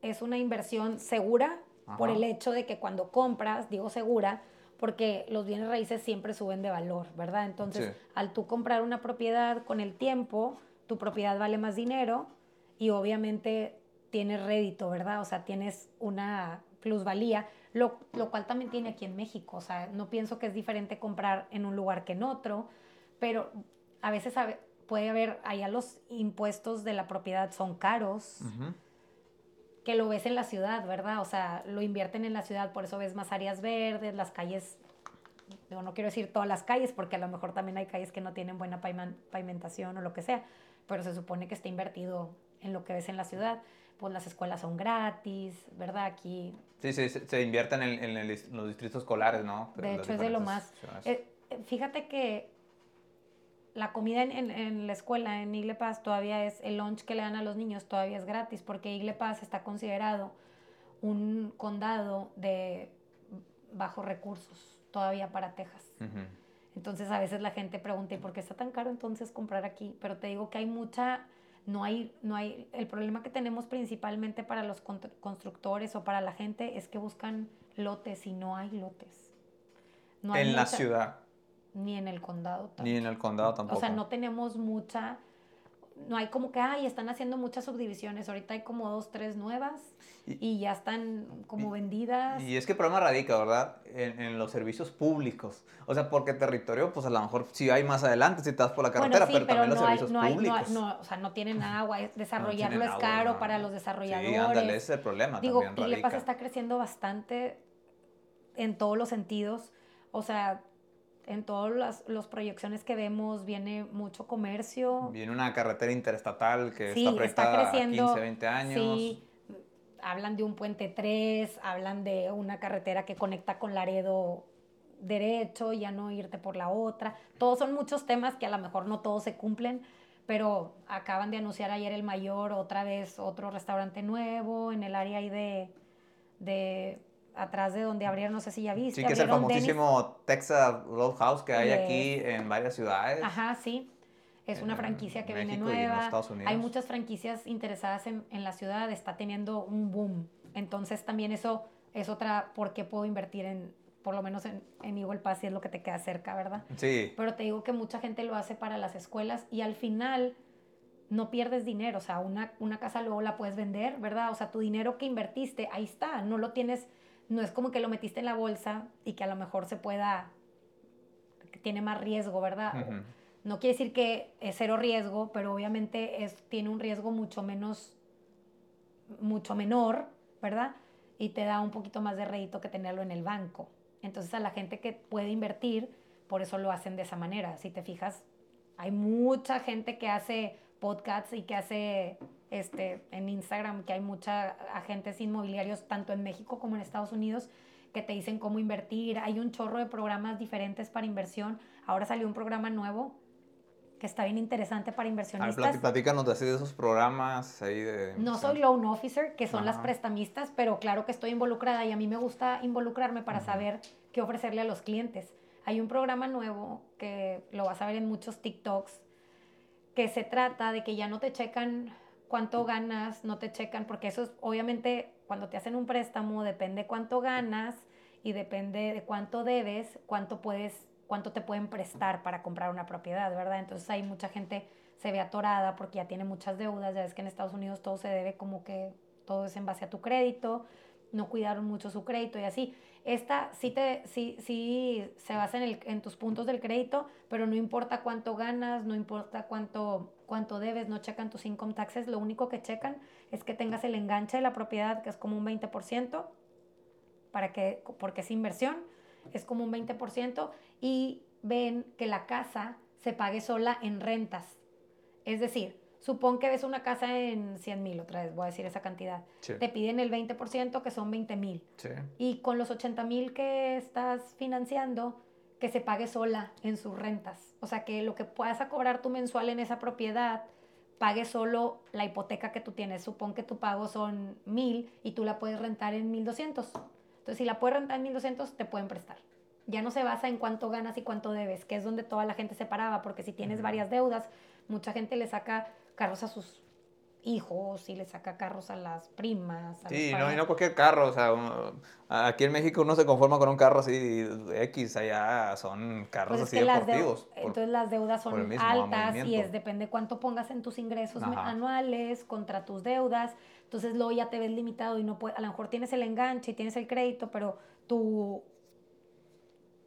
es una inversión segura por el hecho de que cuando compras, digo segura, porque los bienes raíces siempre suben de valor, ¿verdad? Entonces, Sí. al tú comprar una propiedad con el tiempo, tu propiedad vale más dinero y obviamente tienes rédito, ¿verdad? O sea, tienes una plusvalía, lo, lo cual también tiene aquí en México. O sea, no pienso que es diferente comprar en un lugar que en otro, pero a veces puede haber, allá los impuestos de la propiedad son caros que lo ves en la ciudad, ¿verdad? O sea, lo invierten en la ciudad, por eso ves más áreas verdes, las calles, digo, no quiero decir todas las calles, porque a lo mejor también hay calles que no tienen buena pavimentación o lo que sea, pero se supone que está invertido en lo que ves en la ciudad. Pues las escuelas son gratis, ¿verdad? Aquí, Sí, sí, se, se invierten en, en el dis- los distritos escolares, ¿no? de las hecho, es de lo más... eh, eh, fíjate que la comida en, en- en la escuela, en Igle Paz, todavía es, el lunch que le dan a los niños todavía es gratis, porque Igle Paz está considerado un condado de bajos recursos todavía para Texas. Ujú. Entonces a veces la gente pregunta, ¿y por qué está tan caro entonces comprar aquí? Pero te digo que hay mucha, no hay, no hay, el problema que tenemos principalmente para los constructores o para la gente es que buscan lotes y no hay lotes. No hay en la ciudad, Ni en el condado. tanto. ni en el condado tampoco. O sea, no tenemos mucha, no hay como que, ay, están haciendo muchas subdivisiones. Ahorita hay como dos, tres nuevas Y- y, ya están como y- vendidas. Y es que el problema radica, ¿verdad? En, en los servicios públicos. O sea, porque territorio, pues a lo mejor sí hay más adelante si te vas por la carretera, bueno, sí, pero, también los hay, servicios no hay, no hay- públicos. no, o sea, no tienen agua, es- desarrollarlo tienen es agua, caro para los Sí, desarrolladores. ándale, ese es el problema Digo, también Igle Paz radica. está creciendo bastante en todos los sentidos. O sea, en todas las, las proyecciones que vemos viene mucho comercio. Viene una carretera interestatal que Sí, está proyectada a creciendo. 15, 20 años. Sí, hablan de un puente 3, hablan de una carretera que conecta con Laredo derecho, ya no irte por la otra. Todos son muchos temas que a lo mejor no todos se cumplen, pero acaban de anunciar ayer el mayor otra vez otro restaurante nuevo en el área ahí de, de atrás de donde abrieron, no sé si ya viste. Sí, que es el famosísimo Texas Roadhouse que hay aquí en varias ciudades. Ajá, sí. Es una franquicia que viene México los nueva. Hay muchas franquicias interesadas en, en la ciudad, está teniendo un boom. Entonces también eso es otra, ¿por qué puedo invertir en, por lo menos en, en Eagle Pass si es lo que te queda cerca, ¿verdad? Sí, Pero te digo que mucha gente lo hace para las escuelas y al final no pierdes dinero, o sea, una, una casa luego la puedes vender, ¿verdad? O sea, tu dinero que invertiste, ahí está, no lo tienes, no es como que lo metiste en la bolsa y que a lo mejor se pueda, que tiene más riesgo, ¿verdad? No quiere decir que es cero riesgo, pero obviamente es, tiene un riesgo mucho menos, mucho menor, ¿verdad? Y te da un poquito más de rédito que tenerlo en el banco. Entonces a la gente que puede invertir, por eso lo hacen de esa manera. Si te fijas, hay mucha gente que hace podcasts y que hace este, en Instagram, que hay mucha agentes inmobiliarios, tanto en México como en Estados Unidos, que te dicen cómo invertir. Hay un chorro de programas diferentes para inversión. Ahora salió un programa nuevo que está bien interesante para A ver, inversionistas. plati- platícanos de esos programas ahí de... No soy loan officer, que son las prestamistas, pero claro que estoy involucrada y a mí me gusta involucrarme para saber qué ofrecerle a los clientes. Hay un programa nuevo que lo vas a ver en muchos TikToks, que se trata de que ya no te checan cuánto ganas, no te checan, porque eso es obviamente cuando te hacen un préstamo depende cuánto ganas y depende de cuánto debes, cuánto puedes, cuánto te pueden prestar para comprar una propiedad, ¿verdad? Entonces hay mucha gente se ve atorada porque ya tiene muchas deudas, ya ves que en Estados Unidos todo se debe como que todo es en base a tu crédito, no cuidaron mucho su crédito y así. Esta sí, te, sí, sí se basa en, el- en tus puntos del crédito, pero no importa cuánto ganas, no importa cuánto, cuánto debes, no checan tus income taxes, lo único que checan es que tengas el enganche de la propiedad, que es como un 20%, para que, porque es inversión, es como un 20%, y ven que la casa se pague sola en rentas. Es decir, supón que ves una casa en 100 mil, otra vez voy a decir esa cantidad. Sí, Te piden el 20%, que son 20 mil. sí. Y con los 80 mil que estás financiando, que se pague sola en sus rentas. O sea, que lo que puedas a cobrar tú mensual en esa propiedad, pague solo la hipoteca que tú tienes. Supón que tu pago son mil y tú la puedes rentar en 1200. Entonces, si la puedes rentar en 1200, te pueden prestar. Ya no se basa en cuánto ganas y cuánto debes, que es donde toda la gente se paraba, porque si tienes varias deudas, mucha gente le saca carros a sus hijos y le saca carros a las primas. A Sí, no, y no cualquier carro, o sea, uno- aquí en México uno se conforma con un carro así X, allá son carros Pues es así las deportivos. por- entonces las deudas son altas y es depende cuánto pongas en tus ingresos Ajá. anuales contra tus deudas. Entonces luego ya te ves limitado y no puedes, a lo mejor tienes el enganche y tienes el crédito, pero tu,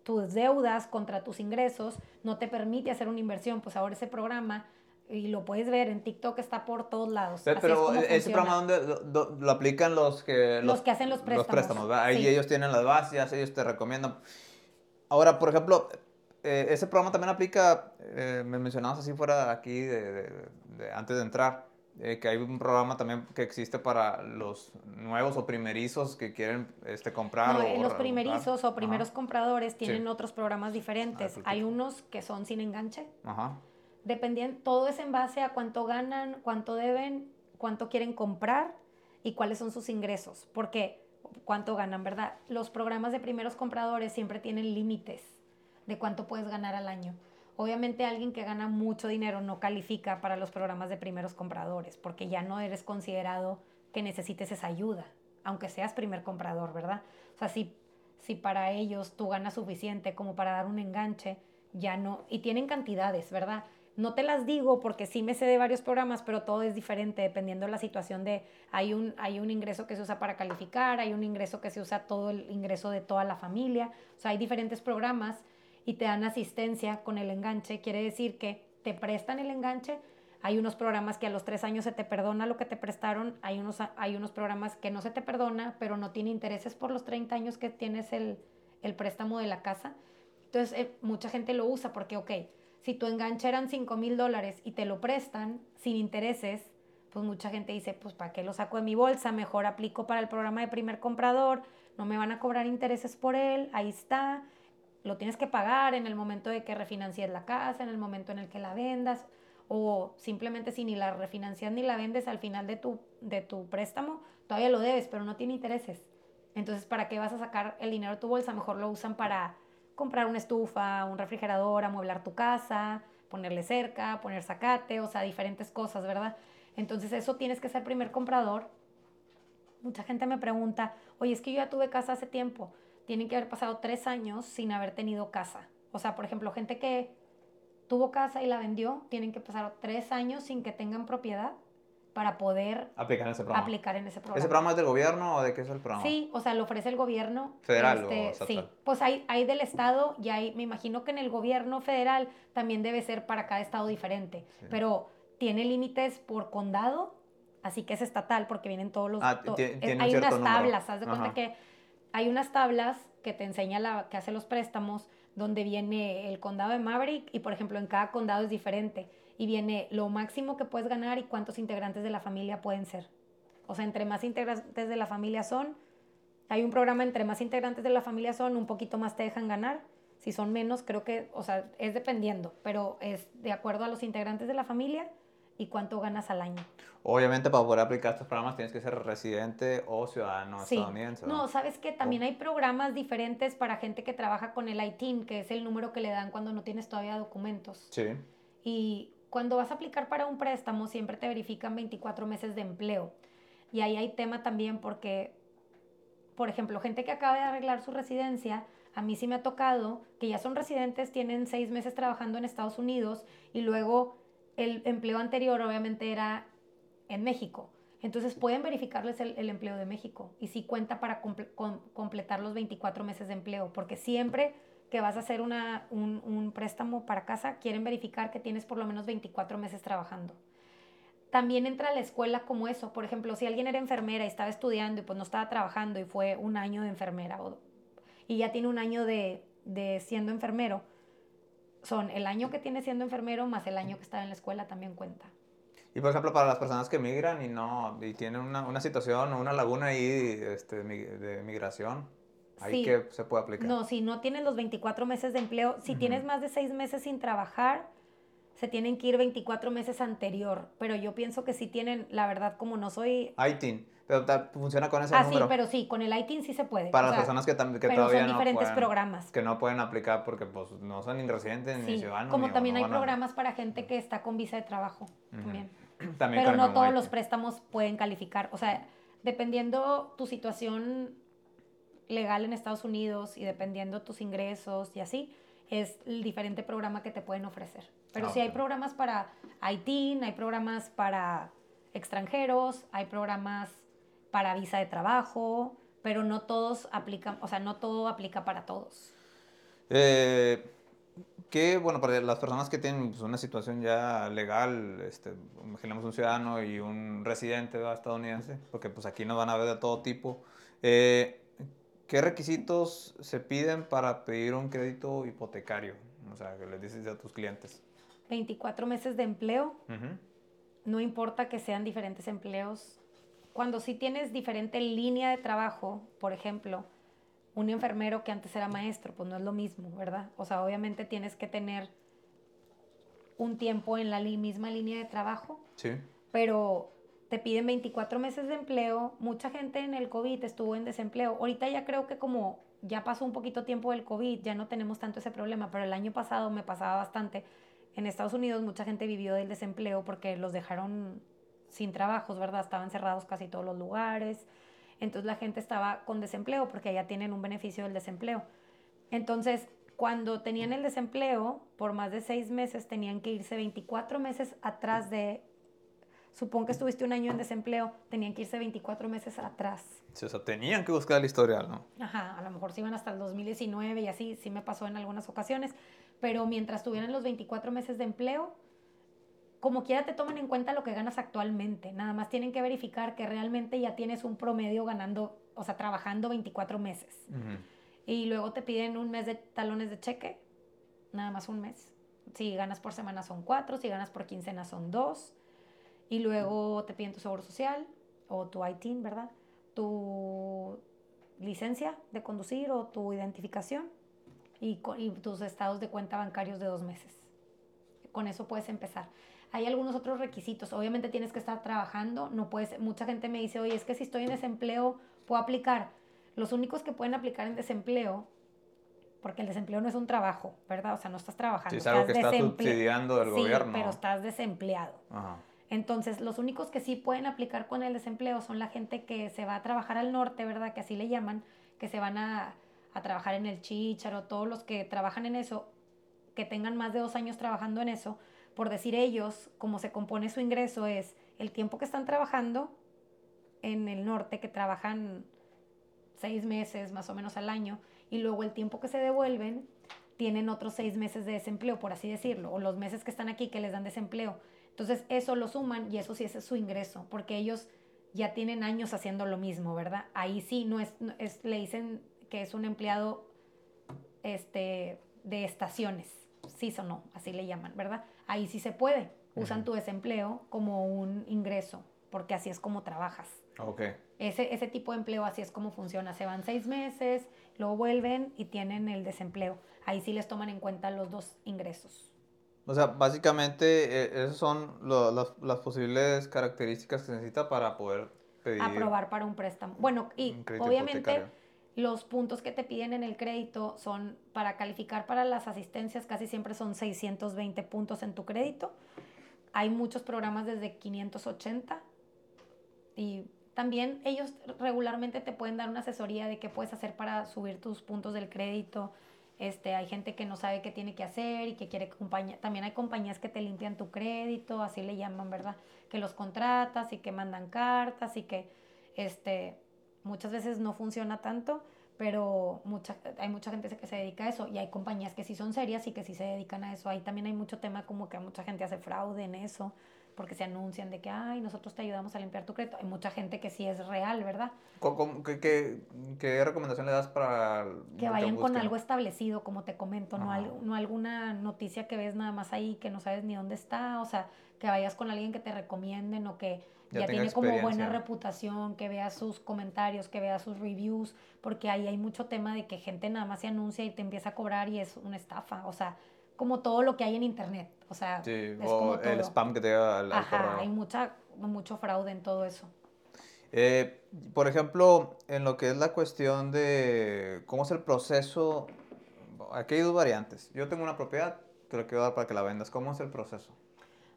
tus deudas contra tus ingresos no te permite hacer una inversión. Pues ahora ese programa, y lo puedes ver en TikTok, está por todos lados. Pe- Así es Pero como ese funciona. programa donde lo, lo aplican los que Los que hacen los préstamos, ¿verdad? Ahí sí. ellos tienen las bases, ellos te recomiendan. Ahora, por ejemplo, eh, ese programa también aplica, eh, me mencionabas así fuera de aquí, de, de- de- antes de entrar, eh, que hay un programa también que existe para los nuevos o primerizos que quieren este, comprar. No, o eh, los primerizos o Ajá, primeros compradores tienen Sí. otros programas diferentes. platica. Hay unos que son sin enganche. Ajá. Dependiendo, todo es en base a cuánto ganan, cuánto deben, cuánto quieren comprar y cuáles son sus ingresos. Porque cuánto ganan, ¿verdad? Los programas de primeros compradores siempre tienen límites de cuánto puedes ganar al año. Obviamente alguien que gana mucho dinero no califica para los programas de primeros compradores porque ya no eres considerado que necesites esa ayuda, aunque seas primer comprador, ¿verdad? O sea, si, si para ellos tú ganas suficiente como para dar un enganche, ya no, y tienen cantidades, ¿verdad? No te las digo porque sí me sé de varios programas, pero todo es diferente dependiendo de la situación de, hay un, hay un ingreso que se usa para calificar, hay un ingreso que se usa todo el ingreso de toda la familia, o sea, hay diferentes programas y te dan asistencia con el enganche, quiere decir que te prestan el enganche, hay unos programas que a los tres años se te perdona lo que te prestaron, hay unos, hay unos programas que no se te perdona, pero no tiene intereses por los 30 años que tienes el, el préstamo de la casa. Entonces, eh, mucha gente lo usa porque, ok, si tu enganche eran 5 mil dólares y te lo prestan sin intereses, pues mucha gente dice, pues ¿para qué lo saco de mi bolsa? Mejor aplico para el programa de primer comprador, no me van a cobrar intereses por él, ahí está, lo tienes que pagar en el momento de que refinancies la casa, en el momento en el que la vendas, o simplemente si ni la refinancias ni la vendes al final de tu, de tu préstamo, todavía lo debes, pero no tiene intereses. Entonces, ¿para qué vas a sacar el dinero de tu bolsa? Mejor lo usan para comprar una estufa, un refrigerador, amueblar tu casa, ponerle cerca, poner zacate, o sea, diferentes cosas, ¿verdad? Entonces, eso tienes que ser primer comprador. Mucha gente me pregunta, oye, es que yo ya tuve casa hace tiempo. Tienen que haber pasado tres años sin haber tenido casa. O sea, por ejemplo, gente que tuvo casa y la vendió, tienen que pasar tres años sin que tengan propiedad para poder Aplican ese programa. aplicar en ese programa. ¿Ese programa es del gobierno o de qué es el programa? Sí, o sea, lo ofrece el gobierno. ¿Federal o este, estatal? Sí, pues hay, hay del estado y hay, me imagino que en el gobierno federal también debe ser para cada estado diferente, Sí. pero tiene límites por condado, así que es estatal porque vienen todos los... Ah, to- eh, un hay unas número. tablas, haz de cuenta Ajá. que hay unas tablas que te enseña la que hace los préstamos donde viene el condado de Maverick y por ejemplo en cada condado es diferente y viene lo máximo que puedes ganar y cuántos integrantes de la familia pueden ser. O sea, entre más integrantes de la familia son, hay un programa entre más integrantes de la familia son, un poquito más te dejan ganar. Si son menos, creo que, o sea, es dependiendo, pero es de acuerdo a los integrantes de la familia y cuánto ganas al año. Obviamente, para poder aplicar estos programas tienes que ser residente o ciudadano Sí. estadounidense. No, sabes que también hay programas diferentes para gente que trabaja con el ITIN, que es el número que le dan cuando no tienes todavía documentos. Sí. Y cuando vas a aplicar para un préstamo, siempre te verifican 24 meses de empleo. Y ahí hay tema también porque, por ejemplo, gente que acaba de arreglar su residencia, a mí sí me ha tocado que ya son residentes, tienen seis meses trabajando en Estados Unidos y luego el empleo anterior obviamente era en México. Entonces pueden verificarles el, empleo de México y sí cuenta para comple- com- completar los 24 meses de empleo, porque siempre que vas a hacer una, un, un préstamo para casa, quieren verificar que tienes por lo menos 24 meses trabajando. También entra a la escuela como eso. Por ejemplo, si alguien era enfermera y estaba estudiando y pues no estaba trabajando y fue un año de enfermera y ya tiene un año de, de siendo enfermero, son el año que tiene siendo enfermero más el año que estaba en la escuela también cuenta. Y por ejemplo, para las personas que migran y no y tienen una, una situación o una laguna ahí este, de migración, ahí Sí. que se puede aplicar. No, si no tienes los 24 meses de empleo, si Ujú. tienes más de seis meses sin trabajar, se tienen que ir 24 meses anterior. Pero yo pienso que si tienen, la verdad, como no soy... ITIN, pero ta- funciona con ese Ah, sí, número. pero sí, con el ITIN sí se puede. para o las sea, personas que, que pero todavía son no diferentes pueden, programas. que no pueden aplicar porque pues no son ni residentes ni Sí, ciudadanos. como ni- también no hay van a- programas para gente que está con visa de trabajo Ujú. también. También pero no todos Momaite. los préstamos pueden calificar. O sea, dependiendo tu situación legal en Estados Unidos y dependiendo tus ingresos y así, es el diferente programa que te pueden ofrecer. Pero Ah, sí hay programas para ITIN, hay programas para extranjeros, hay programas para visa de trabajo, pero no todos aplican, o sea, no todo aplica para todos. Eh, que, bueno, para las personas que tienen pues, una situación ya legal, este, imaginemos un ciudadano y un residente ¿verdad? estadounidense, porque pues aquí nos van a ver de todo tipo, eh, ¿qué requisitos se piden para pedir un crédito hipotecario? O sea, que les dices a tus clientes. 24 meses de empleo, Ujú. no importa que sean diferentes empleos. Cuando sí tienes diferente línea de trabajo, por ejemplo, un enfermero que antes era maestro, pues no es lo mismo, ¿verdad? O sea, obviamente tienes que tener un tiempo en la misma línea de trabajo, Sí. pero te piden 24 meses de empleo. Mucha gente en el COVID estuvo en desempleo. Ahorita ya creo que como ya pasó un poquito tiempo del COVID, ya no tenemos tanto ese problema, pero el año pasado me pasaba bastante. En Estados Unidos mucha gente vivió del desempleo porque los dejaron sin trabajos, ¿verdad? Estaban cerrados casi todos los lugares. Entonces la gente estaba con desempleo porque allá tienen un beneficio del desempleo. Entonces, cuando tenían el desempleo, por más de seis meses tenían que irse 24 meses atrás de, supón que estuviste un año en desempleo, tenían que irse 24 meses atrás. Sí, O sea, tenían que buscar el historial, ¿no? Ajá, a lo mejor se iban hasta el 2019 y así, sí me pasó en algunas ocasiones, pero mientras tuvieran los 24 meses de empleo, como quiera te toman en cuenta lo que ganas actualmente, nada más tienen que verificar que realmente ya tienes un promedio ganando, o sea, trabajando 24 meses. Y luego te piden un mes de talones de cheque, nada más un mes. Si ganas por semana son cuatro, si ganas por quincena son dos. Y luego te piden tu seguro social o tu ITIN, ¿verdad? Tu licencia de conducir o tu identificación y, y tus estados de cuenta bancarios de dos meses. Con eso puedes empezar. Hay algunos otros requisitos. Obviamente tienes que estar trabajando. No puedes. Mucha gente me dice, oye, es que si estoy en desempleo, puedo aplicar. Los únicos que pueden aplicar en desempleo, porque el desempleo no es un trabajo, ¿verdad? O sea, no estás trabajando. Sí, es algo que está subsidiando del Sí, gobierno. pero estás desempleado. Ajá. Entonces, los únicos que sí pueden aplicar con el desempleo son la gente que se va a trabajar al norte, ¿verdad? Que así le llaman, que se van a, a trabajar en el chícharo, todos los que trabajan en eso, que tengan más de dos años trabajando en eso, por decir ellos, como se compone su ingreso es el tiempo que están trabajando en el norte, que trabajan seis meses más o menos al año, y luego el tiempo que se devuelven, tienen otros seis meses de desempleo, por así decirlo, o los meses que están aquí que les dan desempleo. Entonces eso lo suman y eso sí ese es su ingreso, porque ellos ya tienen años haciendo lo mismo, ¿verdad? Ahí sí no es, no es le dicen que es un empleado este, de estaciones, sí o no, así le llaman, ¿verdad? Ahí sí se puede, usan tu desempleo como un ingreso, porque así es como trabajas. Ok. Ese, ese tipo de empleo así es como funciona. Se van seis meses, luego vuelven y tienen el desempleo. Ahí sí les toman en cuenta los dos ingresos. O sea, básicamente eh, esas son lo- las, las posibles características que se necesita para poder pedir Aprobar para un préstamo. Bueno, y obviamente los puntos que te piden en el crédito son para calificar para las asistencias, casi siempre son 620 puntos en tu crédito. Hay muchos programas desde 580 y también ellos regularmente te pueden dar una asesoría de qué puedes hacer para subir tus puntos del crédito. Este, hay gente que no sabe qué tiene que hacer y que quiere compañía. También hay compañías que te limpian tu crédito, así le llaman, ¿verdad? Que los contratas y que mandan cartas y que este, muchas veces no funciona tanto, pero mucha, hay mucha gente que se dedica a eso y hay compañías que sí son serias y que sí se dedican a eso. Ahí también hay mucho tema como que mucha gente hace fraude en eso porque se anuncian de que, ay, nosotros te ayudamos a limpiar tu crédito. Hay mucha gente que sí es real, ¿verdad? ¿Cómo- cómo- ¿Qué, qué, qué recomendación le das para Que vayan con algo establecido, como te comento, no, al- no alguna noticia que ves nada más ahí que no sabes ni dónde está, o sea, que vayas con alguien que te recomienden o que Ya ya, tiene como buena reputación, que vea sus comentarios, que vea sus reviews, porque ahí hay mucho tema de que gente nada más se anuncia y te empieza a cobrar y es una estafa, o sea, como todo lo que hay en internet, o sea, Sí, es o como el todo. spam que te llega al, Ajá, correo. hay mucha, mucho fraude en todo eso. Eh, por ejemplo, en lo que es la cuestión de cómo es el proceso, aquí hay dos variantes. Yo tengo una propiedad, te la quiero dar para que la vendas. ¿Cómo es el proceso?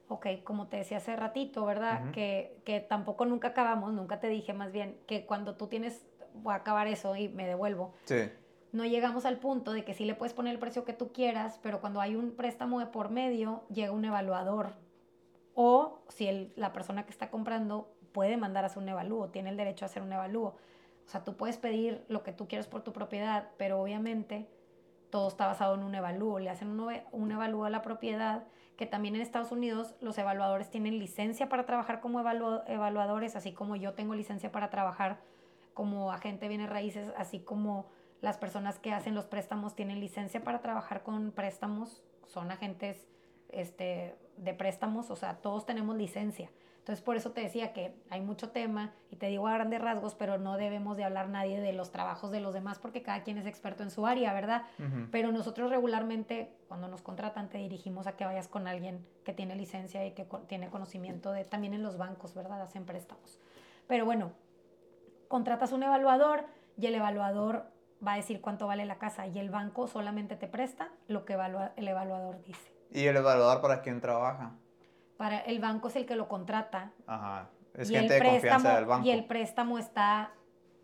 ok, como te decía hace ratito, ¿verdad? que, que tampoco nunca acabamos, nunca te dije más bien que cuando tú tienes, voy a acabar eso y me devuelvo. Sí. No llegamos al punto de que sí le puedes poner el precio que tú quieras, pero cuando hay un préstamo de por medio, llega un evaluador. O si la persona que está comprando puede mandar a hacer un evalúo, tiene el derecho a hacer un evalúo. O sea, tú puedes pedir lo que tú quieras por tu propiedad, pero obviamente todo está basado en un evalúo. Le hacen un, un evalúo a la propiedad que también en Estados Unidos los evaluadores tienen licencia para trabajar como evaluadores, así como yo tengo licencia para trabajar como agente bienes raíces, así como las personas que hacen los préstamos tienen licencia para trabajar con préstamos, son agentes este, de préstamos, o sea, todos tenemos licencia. Entonces, por eso te decía que hay mucho tema y te digo a grandes rasgos, pero no debemos de hablar nadie de los trabajos de los demás porque cada quien es experto en su área, ¿verdad? Pero nosotros regularmente, cuando nos contratan, te dirigimos a que vayas con alguien que tiene licencia y que tiene conocimiento de, también en los bancos, ¿verdad? Hacen préstamos. Pero bueno, contratas un evaluador y el evaluador va a decir cuánto vale la casa y el banco solamente te presta lo que el evaluador dice. ¿Y el evaluador para quién trabaja? para el banco es el que lo contrata. Ajá. Es gente de confianza del banco. Y el préstamo está,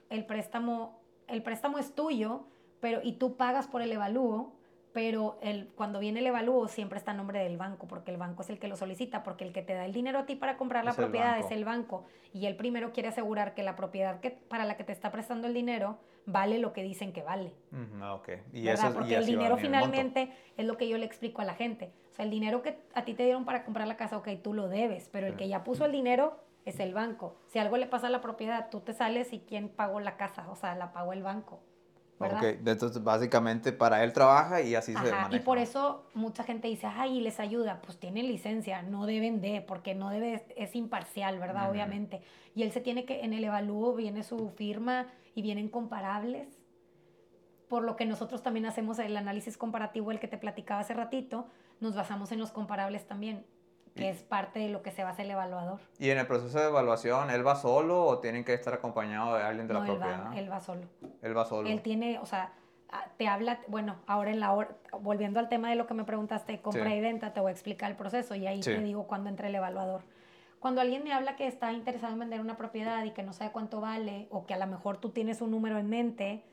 el préstamo, el préstamo es tuyo, pero y tú pagas por el evalúo, pero el, cuando viene el evalúo siempre está a nombre del banco, porque el banco es el que lo solicita, porque el que te da el dinero a ti para comprar la propiedad es el banco, y él primero quiere asegurar que la propiedad que, para la que te está prestando el dinero vale lo que dicen que vale. Y eso, porque el dinero finalmente es lo que yo le explico a la gente. O sea, el dinero que a ti te dieron para comprar la casa, ok, tú lo debes, pero el que ya puso el dinero es el banco. Si algo le pasa a la propiedad, tú te sales y ¿quién pagó la casa? O sea, la pagó el banco. ¿Verdad? Ok, entonces básicamente para él trabaja y así se maneja. Y por eso mucha gente dice, ay, les ayuda, pues tienen licencia, no deben de, porque no debe, es imparcial, ¿verdad? Obviamente. Y él se tiene que, en el evalúo viene su firma y vienen comparables por lo que nosotros también hacemos el análisis comparativo, el que te platicaba hace ratito, nos basamos en los comparables también, que es parte de lo que se basa el evaluador. ¿Y en el proceso de evaluación, él va solo o tienen que estar acompañado de alguien de la él propiedad? Va, él va solo. Él va solo. Él tiene, o sea, te habla, bueno, ahora en la hora, volviendo al tema de lo que me preguntaste, compra y venta, te voy a explicar el proceso y ahí te digo cuándo entra el evaluador. Cuando alguien me habla que está interesado en vender una propiedad y que no sabe cuánto vale o que a lo mejor tú tienes un número en mente,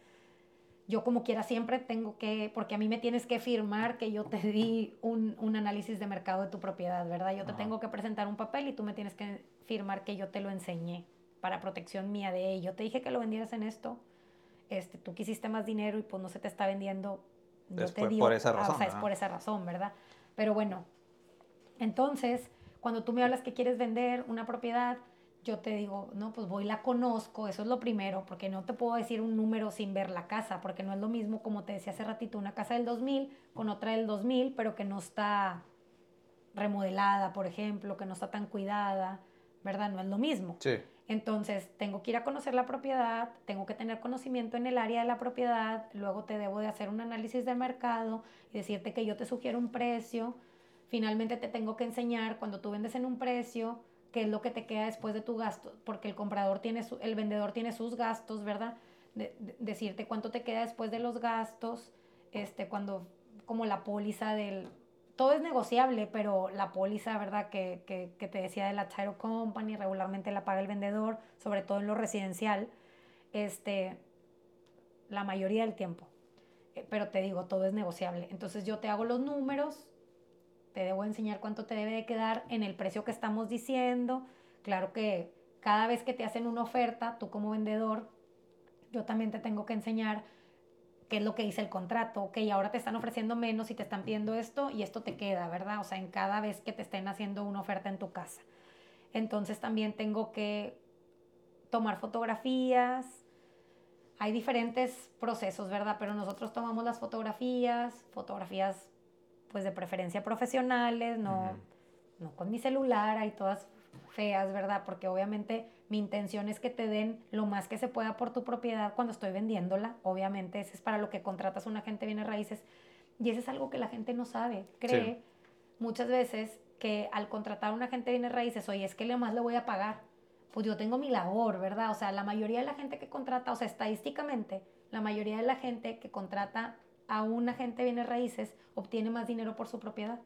yo como quiera siempre tengo que, porque a mí me tienes que firmar que yo te di un, un análisis de mercado de tu propiedad, ¿verdad? Yo te tengo que presentar un papel y tú me tienes que firmar que yo te lo enseñé para protección mía de ello. Te dije que lo vendieras en esto, este, tú quisiste más dinero y pues no se te está vendiendo. Yo te digo, por esa razón. o sea, es por esa razón, ¿verdad? Pero bueno, entonces, cuando tú me hablas que quieres vender una propiedad, yo te digo, no, pues voy, la conozco, eso es lo primero, porque no te puedo decir un número sin ver la casa, porque no es lo mismo, como te decía hace ratito, una casa del 2000 con otra del 2000, pero que no está remodelada, por ejemplo, que no está tan cuidada, ¿verdad? No es lo mismo. Sí. Entonces, tengo que ir a conocer la propiedad, tengo que tener conocimiento en el área de la propiedad, luego te debo de hacer un análisis de mercado y decirte que yo te sugiero un precio. Finalmente te tengo que enseñar cuando tú vendes en un precio, qué es lo que te queda después de tu gasto, porque el comprador tiene su, el vendedor tiene sus gastos, ¿verdad? decirte cuánto te queda después de los gastos, este, cuando, como la póliza del, todo es negociable, pero la póliza, ¿verdad? Que, que, que, te decía de la Title Company, regularmente la paga el vendedor, sobre todo en lo residencial, este, la mayoría del tiempo. Eh, pero te digo, todo es negociable. Entonces yo te hago los números, te debo enseñar cuánto te debe de quedar en el precio que estamos diciendo. Claro que cada vez que te hacen una oferta, tú como vendedor, yo también te tengo que enseñar qué es lo que dice el contrato. Ok, ahora te están ofreciendo menos y te están pidiendo esto y esto te queda, ¿verdad? O sea, en cada vez que te estén haciendo una oferta en tu casa. Entonces también tengo que tomar fotografías. Hay diferentes procesos, ¿verdad? Pero nosotros tomamos las fotografías, fotografías pues de preferencia profesionales, no, no con mi celular, hay todas feas, ¿verdad? Porque obviamente mi intención es que te den lo más que se pueda por tu propiedad cuando estoy vendiéndola. Obviamente, ese es para lo que contratas a un agente viene raíces. Y eso es algo que la gente no sabe. Cree muchas veces que al contratar a un agente viene raíces, oye, es que le más le voy a pagar. Pues yo tengo mi labor, ¿verdad? O sea, la mayoría de la gente que contrata, o sea, estadísticamente, la mayoría de la gente que contrata a un agente bienes raíces obtiene más dinero por su propiedad.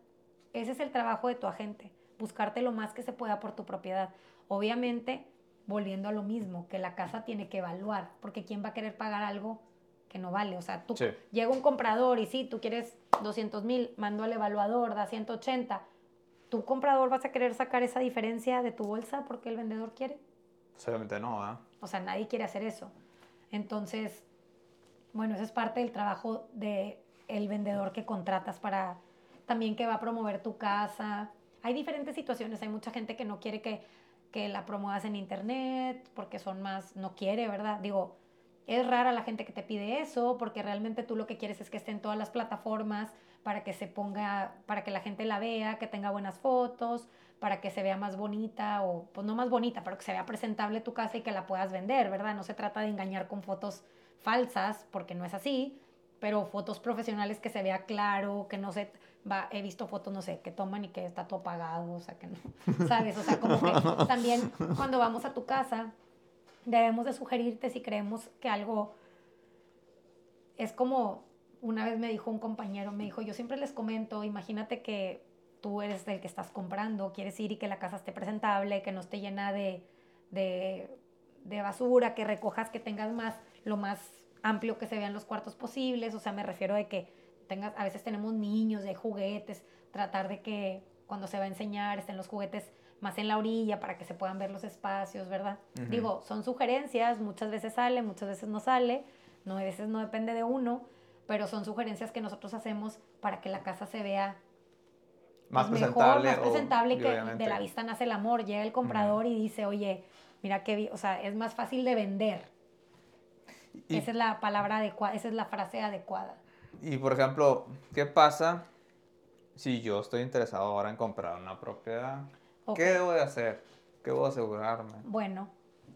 Ese es el trabajo de tu agente. buscarte lo más que se pueda por tu propiedad. Obviamente, volviendo a lo mismo, que la casa tiene que evaluar, porque ¿quién va a querer pagar algo que no vale? O sea, tú llega un comprador y sí, tú quieres 200 mil, mando al evaluador, da 180. ¿Tu comprador vas a querer sacar esa diferencia de tu bolsa porque el vendedor quiere? Obviamente no, ¿eh? O sea, nadie quiere hacer eso. Entonces, bueno, eso es parte del trabajo de el vendedor que contratas para también que va a promover tu casa. Hay diferentes situaciones, hay mucha gente que no quiere que, que la promuevas en internet porque son más, no quiere, ¿verdad? Digo, es rara la gente que te pide eso porque realmente tú lo que quieres es que esté en todas las plataformas para que se ponga, para que la gente la vea, que tenga buenas fotos, para que se vea más bonita o pues no más bonita, pero que se vea presentable tu casa y que la puedas vender, ¿verdad? No se trata de engañar con fotos falsas porque no es así, pero fotos profesionales que se vea claro, que no se va, he visto fotos, no sé, que toman y que está todo apagado, o sea, que no, ¿sabes? O sea, como que también cuando vamos a tu casa, debemos de sugerirte si creemos que algo es como, una vez me dijo un compañero, me dijo, yo siempre les comento, imagínate que tú eres el que estás comprando, quieres ir y que la casa esté presentable, que no esté llena de, de, de basura, que recojas, que tengas más, lo más amplio que se vean los cuartos posibles, o sea, me refiero de que tengas, a veces tenemos niños, de juguetes, tratar de que cuando se va a enseñar estén los juguetes más en la orilla para que se puedan ver los espacios, ¿verdad? Digo, son sugerencias, muchas veces sale, muchas veces no sale, no, a veces no depende de uno, pero son sugerencias que nosotros hacemos para que la casa se vea más pues, presentable. Mejor, más presentable que de la vista nace el amor. Llega el comprador y dice, oye, mira qué, o sea, es más fácil de vender esa es la palabra adecuada, esa es la frase adecuada. Y por ejemplo, ¿qué pasa si yo estoy interesado ahora en comprar una propiedad? ¿Qué debo de hacer? ¿Qué debo asegurarme? Bueno,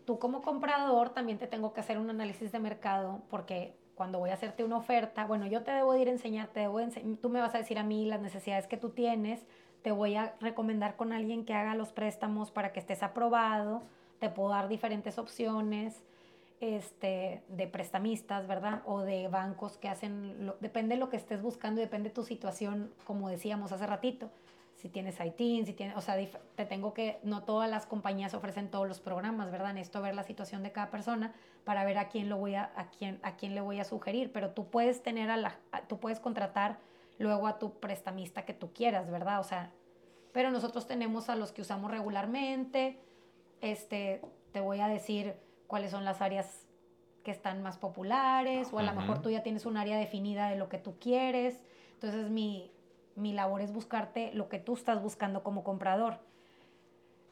tú como comprador también te tengo que hacer un análisis de mercado porque cuando voy a hacerte una oferta, bueno, yo te debo ir a enseñar, te debo tú me vas a decir a mí las necesidades que tú tienes, te voy a recomendar con alguien que haga los préstamos para que estés aprobado, te puedo dar diferentes opciones, este, de prestamistas, ¿verdad? O de bancos que hacen, depende de lo que estés buscando depende de tu situación, como decíamos hace ratito. Si tienes ITIN, si tienes, o sea, te tengo que, no todas las compañías ofrecen todos los programas, ¿verdad? Necesito ver la situación de cada persona para ver a quién lo voy a, a quién, a quién le voy a sugerir, pero tú puedes tener a la, tú puedes contratar luego a tu prestamista que tú quieras, ¿verdad? O sea, pero nosotros tenemos a los que usamos regularmente, este, te voy a decir, cuáles son las áreas que están más populares, o a lo mejor tú ya tienes un área definida de lo que tú quieres. Entonces mi, mi labor es buscarte lo que tú estás buscando como comprador.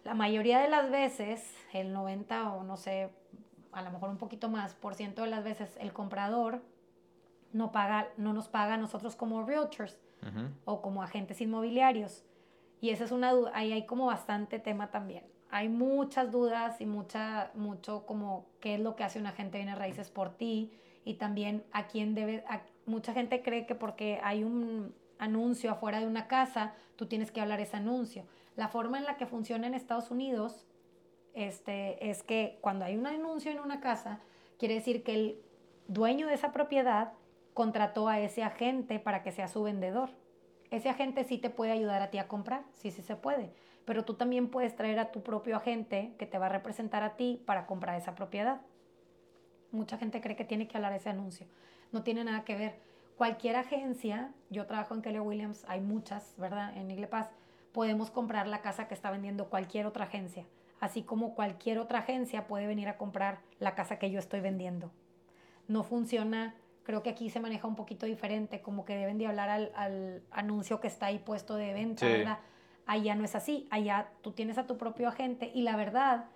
La mayoría de las veces, el 90 o no sé, a lo mejor un poquito más por ciento de las veces, el comprador no, paga, no nos paga a nosotros como realtors o como agentes inmobiliarios. Y esa es una duda, ahí hay como bastante tema también hay muchas dudas y mucha, mucho como qué es lo que hace un agente de bienes raíces por ti y también a quién debe, mucha gente cree que porque hay un anuncio afuera de una casa, tú tienes que hablar ese anuncio. La forma en la que funciona en Estados Unidos este, es que cuando hay un anuncio en una casa, quiere decir que el dueño de esa propiedad contrató a ese agente para que sea su vendedor. Ese agente sí te puede ayudar a ti a comprar, sí, sí se puede pero tú también puedes traer a tu propio agente que te va a representar a ti para comprar esa propiedad. Mucha gente cree que tiene que hablar ese anuncio. No tiene nada que ver. Cualquier agencia, yo trabajo en Keller Williams, hay muchas, ¿verdad? En Igle Paz, podemos comprar la casa que está vendiendo cualquier otra agencia. Así como cualquier otra agencia puede venir a comprar la casa que yo estoy vendiendo. No funciona, creo que aquí se maneja un poquito diferente, como que deben de hablar al, anuncio que está ahí puesto de venta, ¿verdad? Allá no es así, allá tú tienes a tu propio agente y la verdad,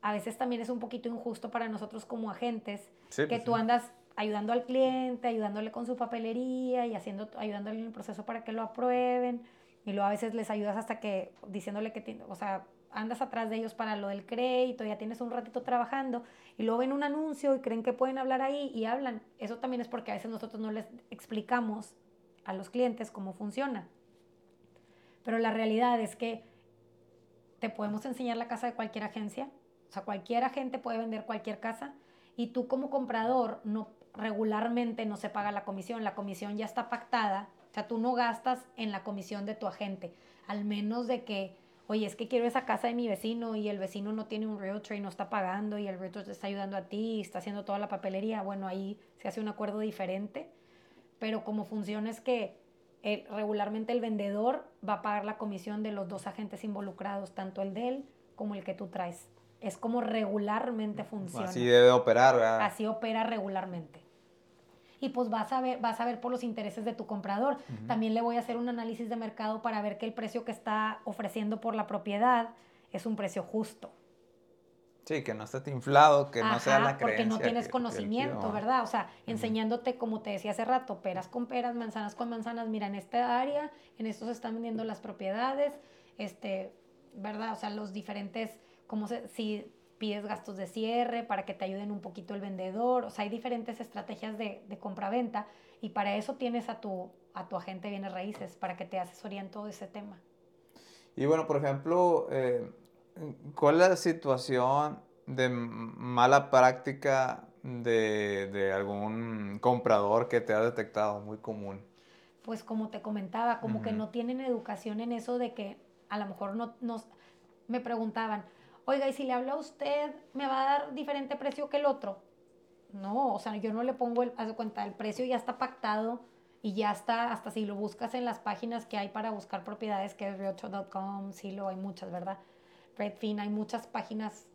a veces también es un poquito injusto para nosotros como agentes que pues tú andas ayudando al cliente, ayudándole con su papelería y haciendo, ayudándole en el proceso para que lo aprueben. Y luego a veces les ayudas hasta que diciéndole que, o sea, andas atrás de ellos para lo del crédito, ya tienes un ratito trabajando y luego ven un anuncio y creen que pueden hablar ahí y hablan. Eso también es porque a veces nosotros no les explicamos a los clientes cómo funciona. Pero la realidad es que te podemos enseñar la casa de cualquier agencia, o sea, cualquier agente puede vender cualquier casa. Y tú como comprador no regularmente no se paga la comisión, la comisión ya está pactada, o sea, tú no gastas en la comisión de tu agente. al menos de que, oye, es que quiero esa casa de mi vecino y el vecino no tiene un realtor y no está pagando y el realtor te está ayudando a ti y está haciendo toda la papelería, bueno, ahí se hace un acuerdo diferente, pero como funciona es que regularmente el vendedor va a pagar la comisión de los dos agentes involucrados, tanto el de él como el que tú traes. Es como regularmente funciona. Así debe operar, ¿verdad? Así opera regularmente. Y pues vas a ver, vas a ver por los intereses de tu comprador. También le voy a hacer un análisis de mercado para ver que el precio que está ofreciendo por la propiedad es un precio justo. Sí, que no esté inflado, que no sea la creencia. Porque no tienes conocimiento, ¿verdad? O sea, enseñándote, como te decía hace rato, peras con peras, manzanas con manzanas. Mira, en esta área, en esto se están vendiendo las propiedades, este, ¿verdad? O sea, los diferentes, como si pides gastos de cierre para que te ayuden un poquito el vendedor. O sea, hay diferentes estrategias de, de compra-venta y para eso tienes a tu, a tu agente bienes raíces, para que te asesoríen todo ese tema. Y bueno, por ejemplo, eh, ¿Cuál es la situación de mala práctica de, algún comprador que te ha detectado muy común? Pues como te comentaba, como que no tienen educación en eso de que a lo mejor no nos me preguntaban, oiga, y si le hablo a usted, ¿me va a dar diferente precio que el otro? No, o sea, yo no le pongo el, haz de cuenta, el precio ya está pactado y ya está, hasta si lo buscas en las páginas que hay para buscar propiedades, que es realtor.com, sí lo hay muchas, ¿verdad? Redfin, hay muchas páginas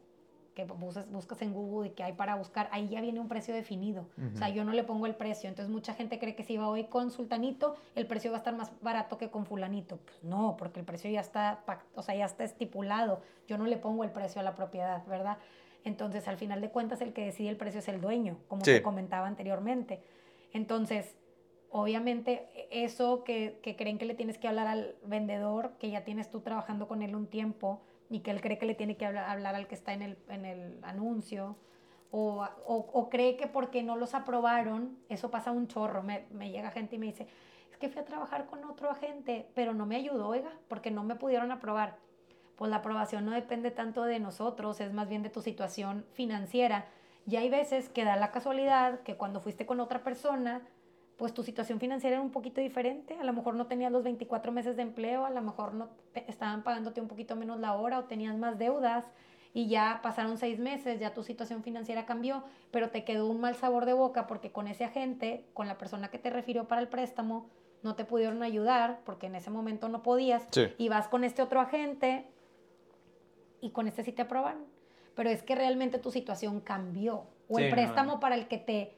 que buscas, buscas en Google y que hay para buscar, ahí ya viene un precio definido. O sea, yo no le pongo el precio. Entonces mucha gente cree que si va hoy con sultanito, el precio va a estar más barato que con fulanito. Pues no, porque el precio ya está, o sea, ya está estipulado. Yo no le pongo el precio a la propiedad, ¿verdad? Entonces, al final de cuentas, el que decide el precio es el dueño, como te comentaba anteriormente. Entonces, obviamente, eso que, que creen que le tienes que hablar al vendedor, que ya tienes tú trabajando con él un tiempo, y que él cree que le tiene que hablar, hablar al que está en el, en el anuncio, o, o, o, cree que porque no los aprobaron, eso pasa un chorro. Me, me, llega gente y me dice, es que fui a trabajar con otro agente, pero no me ayudó, oiga, porque no me pudieron aprobar. Pues la aprobación no depende tanto de nosotros, es más bien de tu situación financiera. Y hay veces que da la casualidad que cuando fuiste con otra persona, pues tu situación financiera era un poquito diferente, a lo mejor no tenías los 24 meses de empleo, a lo mejor no estaban pagándote un poquito menos la hora o tenías más deudas y ya pasaron seis meses, ya tu situación financiera cambió, pero te quedó un mal sabor de boca porque con ese agente, con la persona que te refirió para el préstamo, no te pudieron ayudar porque en ese momento no podías y vas con este otro agente y con este sí te aprobaron. Pero es que realmente tu situación cambió o el préstamo para el que te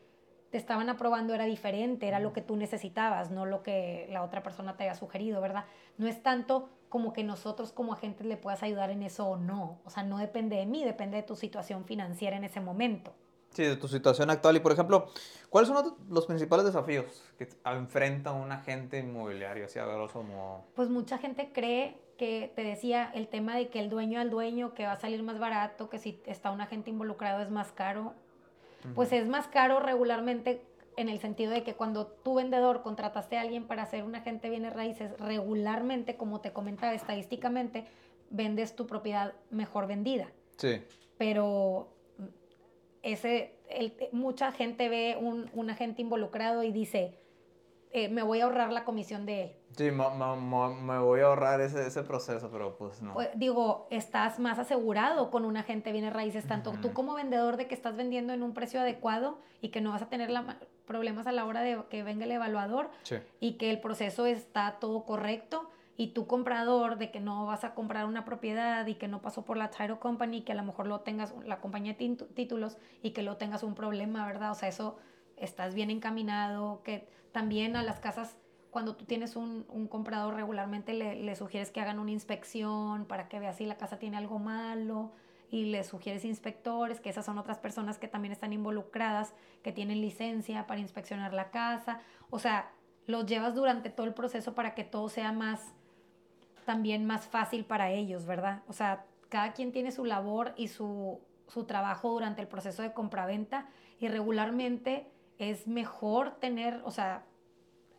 te estaban aprobando era diferente, era lo que tú necesitabas, no lo que la otra persona te haya sugerido, ¿verdad? No es tanto como que nosotros como agentes le puedas ayudar en eso o no. O sea, no depende de mí, depende de tu situación financiera en ese momento. Sí, de tu situación actual. Y por ejemplo, ¿cuáles son los principales desafíos que enfrenta un agente inmobiliario, así a grosso modo? Pues mucha gente cree que te decía el tema de que el dueño al dueño, que va a salir más barato, que si está un agente involucrado es más caro pues es más caro regularmente en el sentido de que cuando tu vendedor contrataste a alguien para hacer un agente bienes raíces, regularmente, como te comentaba estadísticamente, vendes tu propiedad mejor vendida. Sí. Pero ese, mucha gente ve un, un agente involucrado y dice, eh, me voy a ahorrar la comisión de él. Sí, me voy a ahorrar ese, ese, proceso, pero pues no. Pues, digo, estás más asegurado con un agente viene raíces, tanto tú como vendedor de que estás vendiendo en un precio adecuado y que no vas a tener la, problemas a la hora de que venga el evaluador y que el proceso está todo correcto y tú comprador de que no vas a comprar una propiedad y que no pasó por la title company, que a lo mejor lo tengas, la compañía de títulos y que lo tengas un problema, ¿verdad? O sea, eso estás bien encaminado, que también a las casas, cuando tú tienes un, comprador regularmente le, sugieres que hagan una inspección para que vea si la casa tiene algo malo y le sugieres inspectores, que esas son otras personas que también están involucradas, que tienen licencia para inspeccionar la casa. O sea, los llevas durante todo el proceso para que todo sea más, también más fácil para ellos, ¿verdad? O sea, cada quien tiene su labor y su, su trabajo durante el proceso de compraventa y regularmente es mejor tener, o sea,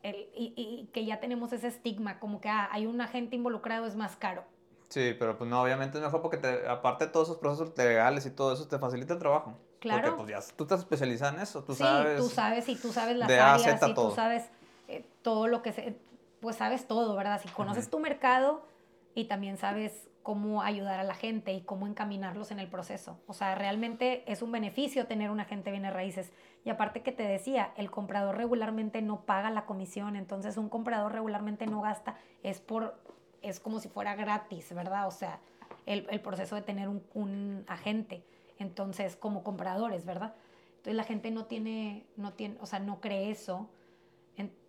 el, y, que ya tenemos ese estigma, como que ah, hay un agente involucrado, es más caro. Sí, pero pues no, obviamente es mejor porque te, aparte de todos esos procesos legales y todo eso, te facilita el trabajo. Claro. Porque pues ya tú estás especializada en eso, tú sí, sabes. tú sabes y tú sabes las áreas y tú sabes eh, todo lo que se, pues sabes todo, ¿verdad? Si conoces tu mercado, y también sabes cómo ayudar a la gente y cómo encaminarlos en el proceso. O sea, realmente es un beneficio tener un agente bienes raíces. Y aparte que te decía, el comprador regularmente no paga la comisión, entonces un comprador regularmente no gasta, es por, es como si fuera gratis, ¿verdad? O sea, el, el proceso de tener un, un, agente. Entonces, como compradores, ¿verdad? Entonces la gente no tiene, no tiene, o sea, no cree eso.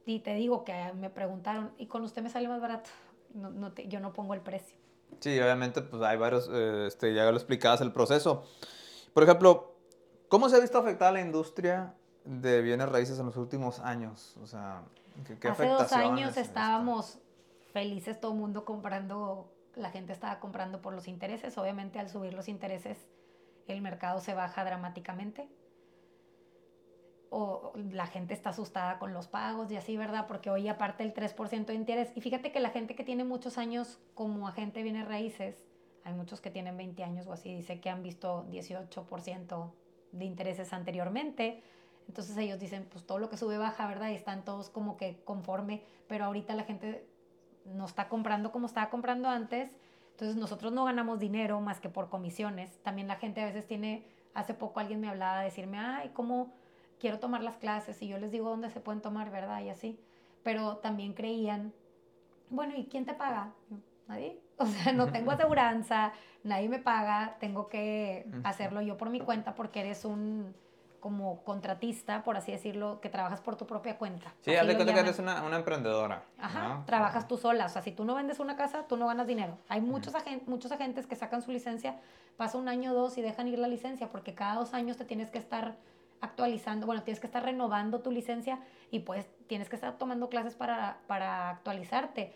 y te digo que me preguntaron, ¿y con usted me sale más barato? No, no te, yo no pongo el precio. Sí, obviamente, pues hay varios, eh, este, ya lo explicabas el proceso. Por ejemplo, ¿cómo se ha visto afectada la industria de bienes raíces en los últimos años? O sea, ¿qué, qué Hace dos años estábamos felices, todo el mundo comprando, la gente estaba comprando por los intereses. Obviamente, al subir los intereses, el mercado se baja dramáticamente o la gente está asustada con los pagos y así, ¿verdad? Porque hoy aparte el 3% de interés. Y fíjate que la gente que tiene muchos años como agente viene raíces, hay muchos que tienen 20 años o así, dice que han visto 18% de intereses anteriormente. Entonces ellos dicen, pues todo lo que sube baja, ¿verdad? Y están todos como que conforme, pero ahorita la gente no está comprando como estaba comprando antes. Entonces nosotros no ganamos dinero más que por comisiones. También la gente a veces tiene, hace poco alguien me hablaba de decirme, ay, ¿cómo? Quiero tomar las clases y yo les digo dónde se pueden tomar, ¿verdad? Y así. Pero también creían, bueno, ¿y quién te paga? Nadie. O sea, no tengo aseguranza, nadie me paga, tengo que hacerlo yo por mi cuenta porque eres un como contratista, por así decirlo, que trabajas por tu propia cuenta. Sí, haz de cuenta que eres una, una emprendedora. Ajá, trabajas tú sola. O sea, si tú no vendes una casa, tú no ganas dinero. Hay muchos, muchos agentes que sacan su licencia, pasa un año o dos y dejan ir la licencia porque cada dos años te tienes que estar actualizando, bueno, tienes que estar renovando tu licencia y pues tienes que estar tomando clases para, para actualizarte.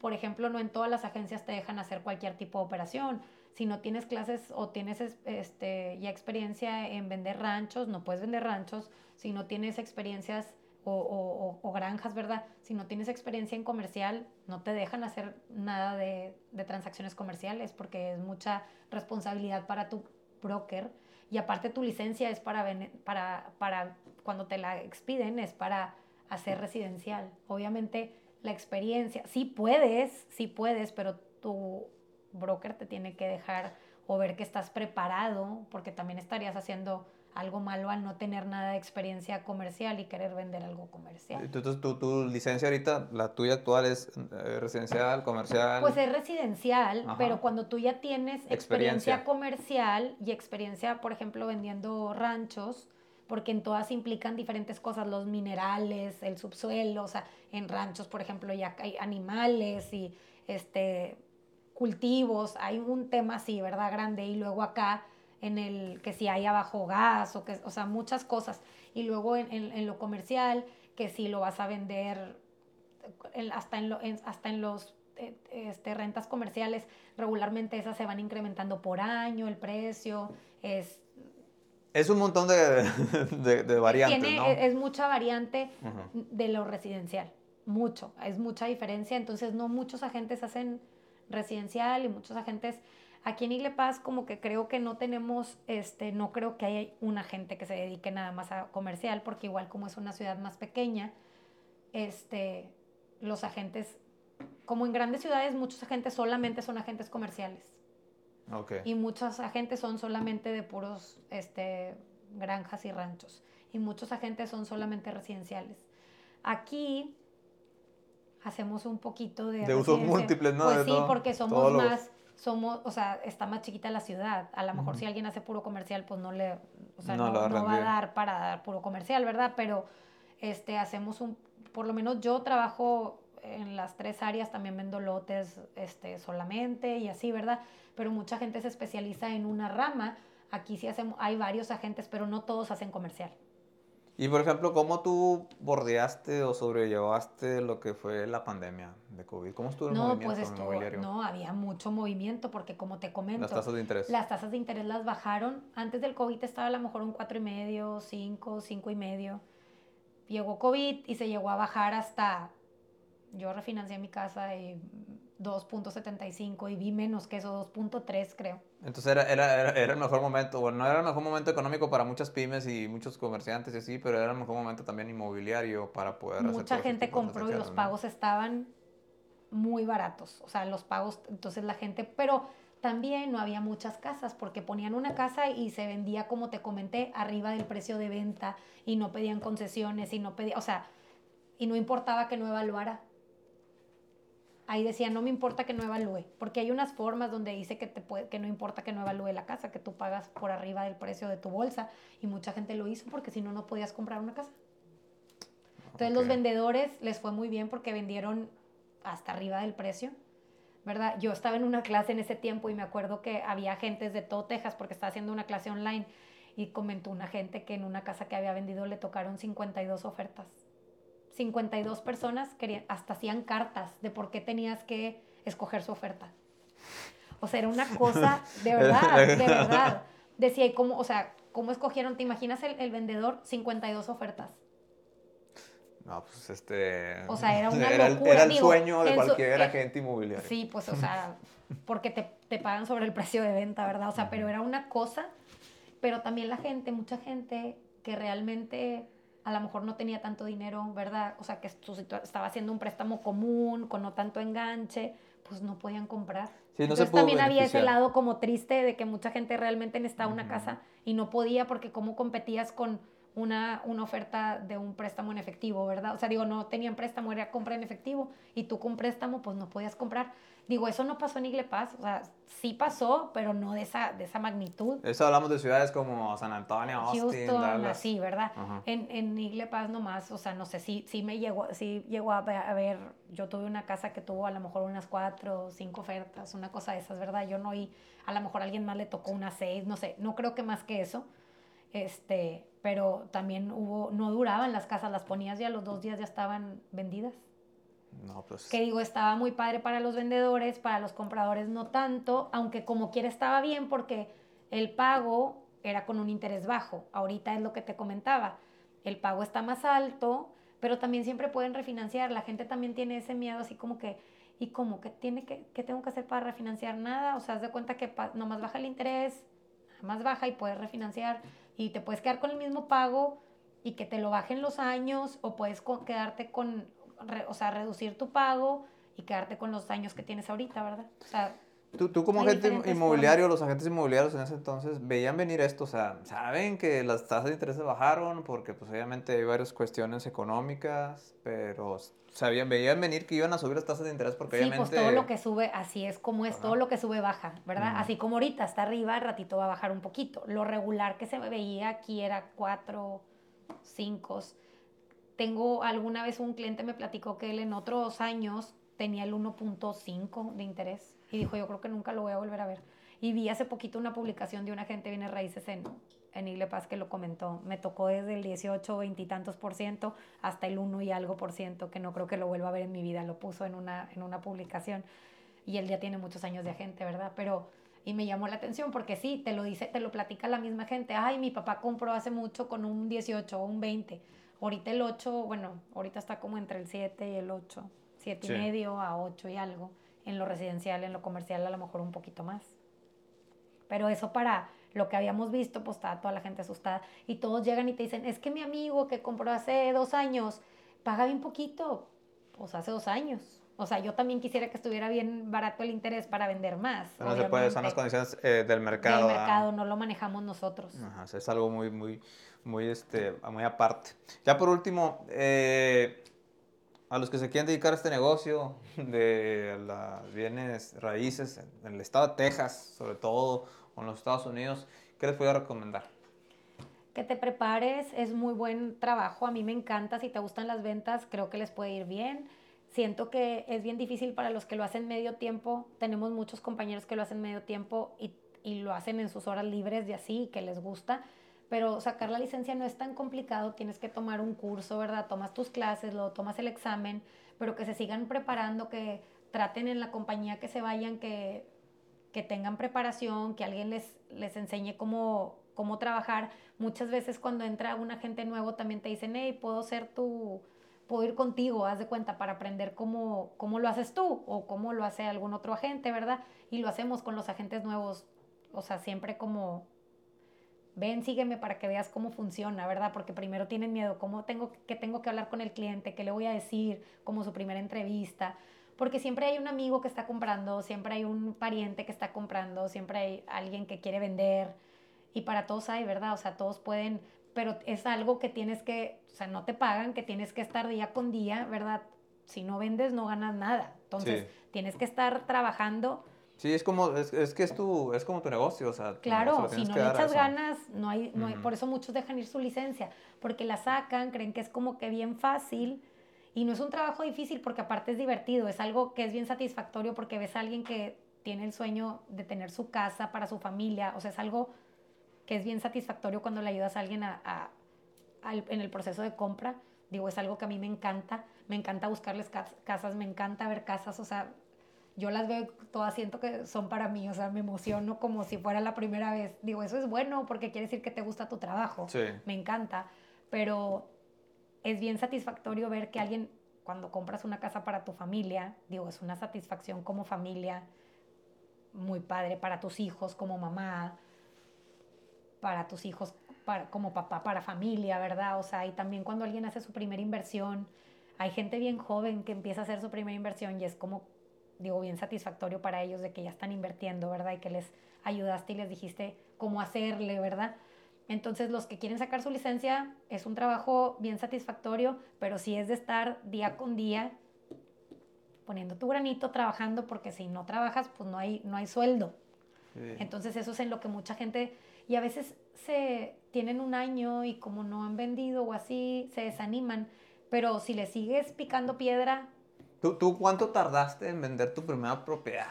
Por ejemplo, no en todas las agencias te dejan hacer cualquier tipo de operación. Si no tienes clases o tienes este, ya experiencia en vender ranchos, no puedes vender ranchos. Si no tienes experiencias o, o, o, granjas, ¿verdad? Si no tienes experiencia en comercial, no te dejan hacer nada de, de transacciones comerciales porque es mucha responsabilidad para tu broker y aparte tu licencia es para, para, para cuando te la expiden, es para hacer residencial. Obviamente la experiencia, sí puedes, sí puedes, pero tu broker te tiene que dejar o ver que estás preparado, porque también estarías haciendo algo malo al no tener nada de experiencia comercial y querer vender algo comercial. Entonces, tu, tu licencia ahorita, la tuya actual es eh, residencial, comercial. Pues es residencial, pero cuando tú ya tienes experiencia. comercial y experiencia, por ejemplo, vendiendo ranchos, porque en todas implican diferentes cosas, los minerales, el subsuelo, o sea, en ranchos, por ejemplo, ya hay animales y este cultivos, hay un tema así, ¿verdad? Grande y luego acá en el que si hay abajo gas o que, o sea, muchas cosas. Y luego en, en, lo comercial, que si lo vas a vender hasta, en lo, hasta en los eh, este, rentas comerciales, regularmente esas se van incrementando por año, el precio es... Es un montón de, de, de variantes, ¿no? Es mucha variante de lo residencial, mucho, es mucha diferencia, entonces no muchos agentes hacen residencial y muchos agentes Aquí en Iglepaz como que creo que no tenemos, este, no creo que haya una gente que se dedique nada más a comercial, porque igual como es una ciudad más pequeña, este, los agentes, como en grandes ciudades, muchos agentes solamente son agentes comerciales. Okay. Y muchos agentes son solamente de puros este, granjas y ranchos. Y muchos agentes son solamente residenciales. Aquí hacemos un poquito de... De usos múltiples, ¿no? Pues sí, porque somos más somos, o sea, está más chiquita la ciudad. A lo mejor si alguien hace puro comercial, pues no le, o sea, no, va a dar para dar puro comercial, ¿verdad? Pero este, hacemos un, por lo menos yo trabajo en las tres áreas, también vendo lotes este, solamente y así, ¿verdad? Pero mucha gente se especializa en una rama. Aquí sí hacemos, hay varios agentes, pero no todos hacen comercial. Y por ejemplo, ¿cómo tú bordeaste o sobrellevaste lo que fue la pandemia de COVID? ¿Cómo estuvo el no, pues estuvo, No, había mucho movimiento porque como te comento... Las tasas de interés. Las tasas de interés las bajaron. Antes del COVID estaba a lo mejor un 4,5, 5, 5 y medio. Llegó COVID y se llegó a bajar hasta... Yo refinancié mi casa y 2.75 y vi menos que eso, 2.3 creo. Entonces era, era, era, el mejor momento, bueno, no era el mejor momento económico para muchas pymes y muchos comerciantes y así, pero era el mejor momento también inmobiliario para poder Mucha gente compró y los pagos estaban muy baratos, o sea, los pagos, entonces la gente, pero también no había muchas casas porque ponían una casa y se vendía, como te comenté, arriba del precio de venta y no pedían concesiones y no pedían, o sea, y no importaba que no evaluara. Ahí decía, no me importa que no evalúe, porque hay unas formas donde dice que, te puede, que no importa que no evalúe la casa, que tú pagas por arriba del precio de tu bolsa y mucha gente lo hizo porque si no, no podías comprar una casa. Entonces los vendedores les fue muy bien porque vendieron hasta arriba del precio, ¿verdad? Yo estaba en una clase en ese tiempo y me acuerdo que había agentes de todo Texas porque estaba haciendo una clase online y comentó una gente que en una casa que había vendido le tocaron 52 ofertas 52 personas querían, hasta hacían cartas de por qué tenías que escoger su oferta. O sea, era una cosa de verdad, de verdad. Decía, ¿y cómo, o sea, cómo escogieron? ¿Te imaginas el, el vendedor? 52 ofertas. No, pues este. O sea, era una era locura. Era el Digo, sueño de su- cualquier eh, agente inmobiliario. Sí, pues, o sea, porque te, te pagan sobre el precio de venta, ¿verdad? O sea, pero era una cosa, pero también la gente, mucha gente que realmente a lo mejor no tenía tanto dinero, ¿verdad? O sea, que estaba haciendo un préstamo común, con no tanto enganche, pues no podían comprar. Sí, no Entonces también había ese beneficiar. lado como triste de que mucha gente realmente necesitaba una Ujú. casa y no podía porque cómo competías con una, una oferta de un préstamo en efectivo, ¿verdad? O sea, digo, no tenían préstamo, era compra en efectivo y tú con préstamo pues no podías comprar. Digo, eso no pasó en Igle Paz, o sea, sí pasó, pero no de esa, de esa magnitud. Eso hablamos de ciudades como San Antonio, Austin, Houston, Dallas. así, ¿verdad? En, en Igle Paz nomás, o sea, no sé, sí, sí me llegó, sí llegó a ver, a ver, yo tuve una casa que tuvo a lo mejor unas cuatro o cinco ofertas, una cosa de esas, ¿verdad? Yo no oí, a lo mejor a alguien más le tocó unas seis, no sé, no creo que más que eso, este, pero también hubo, no duraban las casas, las ponías y a los dos días ya estaban vendidas. No, pues. Que digo, estaba muy padre para los vendedores, para los compradores no tanto, aunque como quiera estaba bien porque el pago era con un interés bajo. Ahorita es lo que te comentaba. El pago está más alto, pero también siempre pueden refinanciar. La gente también tiene ese miedo así como que, ¿y cómo? ¿Qué, tiene que, ¿Qué tengo que hacer para refinanciar? Nada. O sea, haz de cuenta que nomás baja el interés, más baja y puedes refinanciar y te puedes quedar con el mismo pago y que te lo bajen los años o puedes quedarte con, re- o sea, reducir tu pago y quedarte con los años que tienes ahorita, ¿verdad? O sea, Tú, tú como agente inmobiliario, los agentes inmobiliarios en ese entonces veían venir esto, o sea, saben que las tasas de interés bajaron porque pues obviamente hay varias cuestiones económicas, pero sabían, veían venir que iban a subir las tasas de interés porque sí, obviamente... pues todo lo que sube, así es como es, Ajá. todo lo que sube baja, ¿verdad? Ujú. Así como ahorita está arriba, al ratito va a bajar un poquito. Lo regular que se veía aquí era 4, 5. Tengo alguna vez un cliente me platicó que él en otros años tenía el 1.5 de interés y dijo, yo creo que nunca lo voy a volver a ver. Y vi hace poquito una publicación de una gente viene raíces en, en Igle Paz que lo comentó. Me tocó desde el 18, 20 y tantos por ciento hasta el 1 y algo por ciento, que no creo que lo vuelva a ver en mi vida. Lo puso en una, en una publicación. Y él ya tiene muchos años de agente, ¿verdad? Pero, y me llamó la atención porque sí, te lo dice, te lo platica la misma gente. Ay, mi papá compró hace mucho con un 18 o un 20. Ahorita el 8, bueno, ahorita está como entre el 7 y el 8. 7 Sí. y medio a 8 y algo. En lo residencial, en lo comercial a lo mejor un poquito más. Pero eso para lo que habíamos visto, pues estaba toda la gente asustada. Y todos llegan y te dicen, es que mi amigo que compró hace dos años paga bien poquito. Pues hace dos años. O sea, yo también quisiera que estuviera bien barato el interés para vender más. No se puede, son las condiciones eh, del mercado. Del ¿verdad? mercado, no lo manejamos nosotros. Ajá, es algo muy, muy, muy, este, muy aparte. Ya por último, eh, a los que se quieren dedicar a este negocio de las bienes raíces en el estado de Texas, sobre todo, o en los Estados Unidos, ¿qué les puedo recomendar? Que te prepares, es muy buen trabajo. A mí me encanta, si te gustan las ventas, creo que les puede ir bien. Siento que es bien difícil para los que lo hacen medio tiempo. Tenemos muchos compañeros que lo hacen medio tiempo y, y lo hacen en sus horas libres y así, que les gusta. Pero sacar la licencia no es tan complicado, tienes que tomar un curso, ¿verdad? Tomas tus clases, lo tomas el examen, pero que se sigan preparando, que traten en la compañía que se vayan, que, que tengan preparación, que alguien les, les enseñe cómo, cómo trabajar. Muchas veces cuando entra un agente nuevo también te dicen, hey, puedo ser tu, puedo ir contigo, haz de cuenta, para aprender cómo, cómo lo haces tú o cómo lo hace algún otro agente, ¿verdad? Y lo hacemos con los agentes nuevos, o sea, siempre como, ven, sígueme para que veas cómo funciona, ¿verdad? Porque primero tienen miedo, cómo tengo que tengo que hablar con el cliente, qué le voy a decir, como su primera entrevista. porque siempre hay un amigo que está comprando, siempre hay un pariente que está comprando, siempre hay alguien que quiere vender y para todos hay, ¿verdad? O sea, todos pueden, pero es algo que tienes que, o sea, no te pagan, que tienes que estar día con día, ¿verdad? Si no vendes, no ganas nada. Entonces, tienes que estar trabajando. Sí, es como, es, es, que es tu, es como tu negocio, o sea. Claro, si no le echas ganas, no hay, no hay, por eso muchos dejan ir su licencia, porque la sacan, creen que es como que bien fácil, y no es un trabajo difícil porque aparte es divertido, es algo que es bien satisfactorio porque ves a alguien que tiene el sueño de tener su casa para su familia, o sea, es algo que es bien satisfactorio cuando le ayudas a alguien a, en el proceso de compra. Digo, es algo que a mí me encanta. Me encanta buscarles casas, me encanta ver casas, o sea, yo las veo todas, siento que son para mí, o sea, me emociono como si fuera la primera vez. Digo, eso es bueno porque quiere decir que te gusta tu trabajo. Sí. Me encanta, pero es bien satisfactorio ver que alguien, cuando compras una casa para tu familia, digo, es una satisfacción como familia, muy padre para tus hijos como mamá, para tus hijos para, como papá, para familia, ¿verdad? O sea, y también cuando alguien hace su primera inversión, hay gente bien joven que empieza a hacer su primera inversión y es como, digo, bien satisfactorio para ellos de que ya están invirtiendo, ¿verdad? Y que les ayudaste y les dijiste cómo hacerle, ¿verdad? Entonces, los que quieren sacar su licencia es un trabajo bien satisfactorio, pero sí es de estar día con día poniendo tu granito, trabajando, porque si no trabajas, pues no hay, no hay sueldo. Entonces, eso es en lo que mucha gente y a veces se tienen un año y como no han vendido o así, se desaniman. Pero si le sigues picando piedra... ¿Tú, tú cuánto tardaste en vender tu primera propiedad?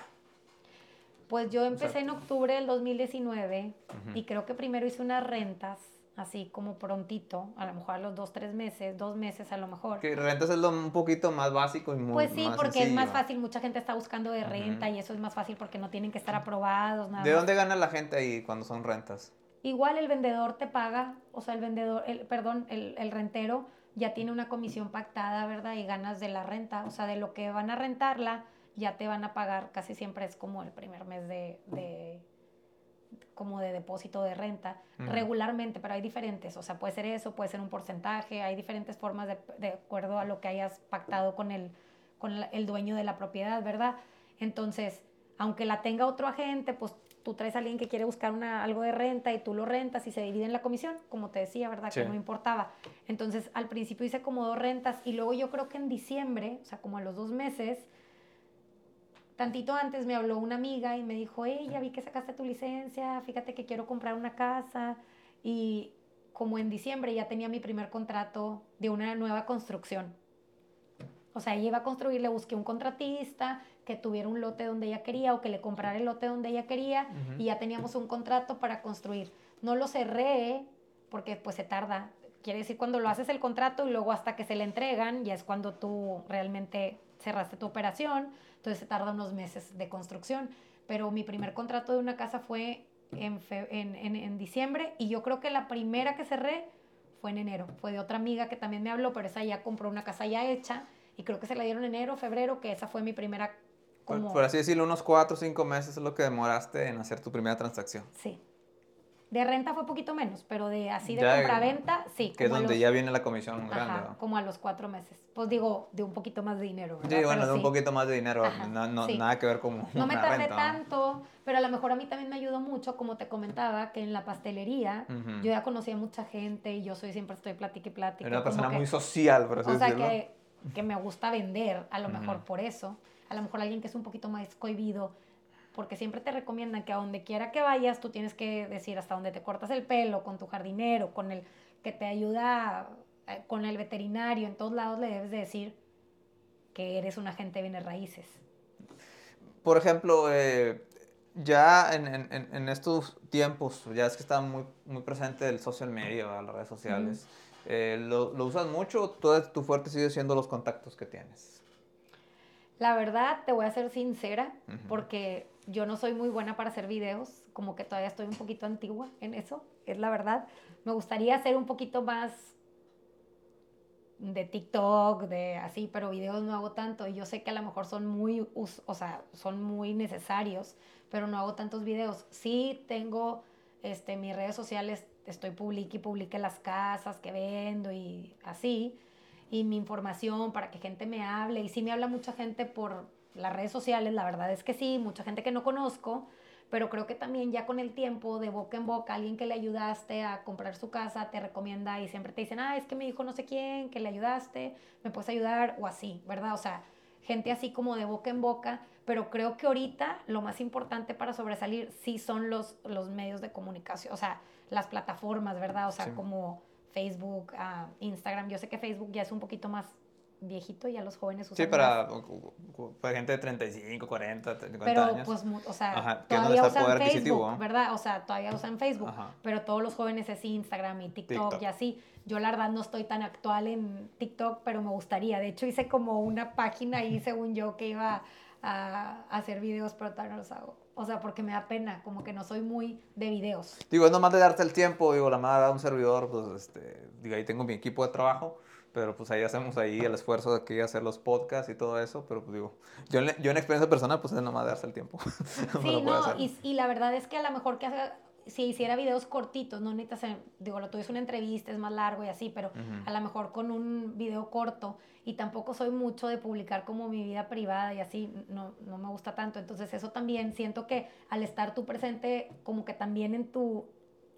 Pues yo empecé en octubre del 2019 y creo que primero hice unas rentas así como prontito, a lo mejor a los dos, tres meses, dos meses a lo mejor. Que rentas es lo un poquito más básico y muy Pues sí, porque es más fácil, mucha gente está buscando de renta y eso es más fácil porque no tienen que estar aprobados, nada ¿De dónde gana la gente ahí cuando son rentas? Igual el vendedor te paga, o sea, el vendedor, el, perdón, el, el rentero ya tiene una comisión pactada, ¿verdad? Y ganas de la renta, o sea, de lo que van a rentarla, ya te van a pagar, casi siempre es como el primer mes de como de depósito de renta regularmente, pero hay diferentes, o sea, puede ser eso, puede ser un porcentaje, hay diferentes formas de, de acuerdo a lo que hayas pactado con el, con el dueño de la propiedad, ¿verdad? Entonces, aunque la tenga otro agente, pues tú traes a alguien que quiere buscar una, algo de renta y tú lo rentas y se divide en la comisión, como te decía, ¿verdad? Que no importaba. Entonces, al principio hice como dos rentas y luego yo creo que en diciembre, o sea, como a los dos meses, tantito antes me habló una amiga y me dijo, hey, ya vi que sacaste tu licencia, fíjate que quiero comprar una casa. Y como en diciembre ya tenía mi primer contrato de una nueva construcción. O sea, ella iba a construir, le busqué un contratista que tuviera un lote donde ella quería o que le comprara el lote donde ella quería y ya teníamos un contrato para construir. No lo cerré porque pues se tarda. Quiere decir cuando lo haces el contrato y luego hasta que se le entregan ya es cuando tú realmente cerraste tu operación entonces se tarda unos meses de construcción. Pero mi primer contrato de una casa fue en, en, en, diciembre y yo creo que la primera que cerré fue en enero. Fue de otra amiga que también me habló, pero esa ya compró una casa ya hecha y creo que se la dieron en enero, febrero, que esa fue mi primera... Como... Por, por así decirlo, unos cuatro o cinco meses es lo que demoraste en hacer tu primera transacción. Sí. De renta fue poquito menos, pero de así de compra-venta, sí. Que es donde ya viene la comisión grande. como a los cuatro meses. Pues digo, de un poquito más de dinero. ¿verdad? Sí, bueno, de un poquito más de dinero. No, no nada que ver con No me tardé tanto, pero a lo mejor a mí también me ayudó mucho, como te comentaba, que en la pastelería yo ya conocía mucha gente y yo soy siempre estoy platique y plática. Era una persona muy social, por así O sea, que, que me gusta vender, a lo mejor por eso. A lo mejor alguien que es un poquito más cohibido porque siempre te recomiendan que a donde quiera que vayas, tú tienes que decir hasta donde te cortas el pelo, con tu jardinero, con el que te ayuda, eh, con el veterinario, en todos lados le debes de decir que eres un agente de bienes raíces. Por ejemplo, eh, ya en, en, en, estos tiempos, ya es que está muy, muy presente el social media, las redes sociales, eh, ¿lo, ¿lo, usas mucho? ¿Todo tu fuerte sigue siendo los contactos que tienes? La verdad, te voy a ser sincera, porque yo no soy muy buena para hacer videos, como que todavía estoy un poquito antigua en eso, es la verdad. Me gustaría hacer un poquito más de TikTok, de así, pero videos no hago tanto y yo sé que a lo mejor son muy, o sea, son muy necesarios, pero no hago tantos videos. Sí tengo este, mis redes sociales, estoy publique y publique las casas que vendo y así, y mi información para que gente me hable. Y sí me habla mucha gente por las redes sociales, la verdad es que sí, mucha gente que no conozco, pero creo que también ya con el tiempo, de boca en boca, alguien que le ayudaste a comprar su casa te recomienda y siempre te dicen, ah, es que me dijo no sé quién, que le ayudaste, me puedes ayudar o así, ¿verdad? O sea, gente así como de boca en boca, pero creo que ahorita lo más importante para sobresalir sí son los, los medios de comunicación, o sea, las plataformas, ¿verdad? O sea, como Facebook, uh, Instagram. Yo sé que Facebook ya es un poquito más viejito, ya los jóvenes usan Sí, para, para gente de 35, 40, 50 pero, años. pues, o sea, todavía usan Facebook, ¿verdad? O sea, todavía usan Facebook, pero todos los jóvenes es Instagram y TikTok, y así. Yo la verdad no estoy tan actual en TikTok, pero me gustaría. De hecho, hice como una página ahí, según yo, que iba a, hacer videos, pero todavía no los hago. O sea, porque me da pena, como que no soy muy de videos. Digo, es nomás de darte el tiempo, digo, la madre da un servidor, pues, este, digo, ahí tengo mi equipo de trabajo, pero pues ahí hacemos ahí el esfuerzo de que hacer los podcasts y todo eso, pero pues digo, yo, yo en experiencia personal, pues es nomás de darse el tiempo. Sí, no, y, y, la verdad es que a lo mejor que haga si hiciera videos cortitos, no necesitas, digo, lo tuyo es una entrevista, es más largo y así, pero a lo mejor con un video corto y tampoco soy mucho de publicar como mi vida privada y así, no, no me gusta tanto. Entonces eso también siento que al estar tú presente como que también en tu,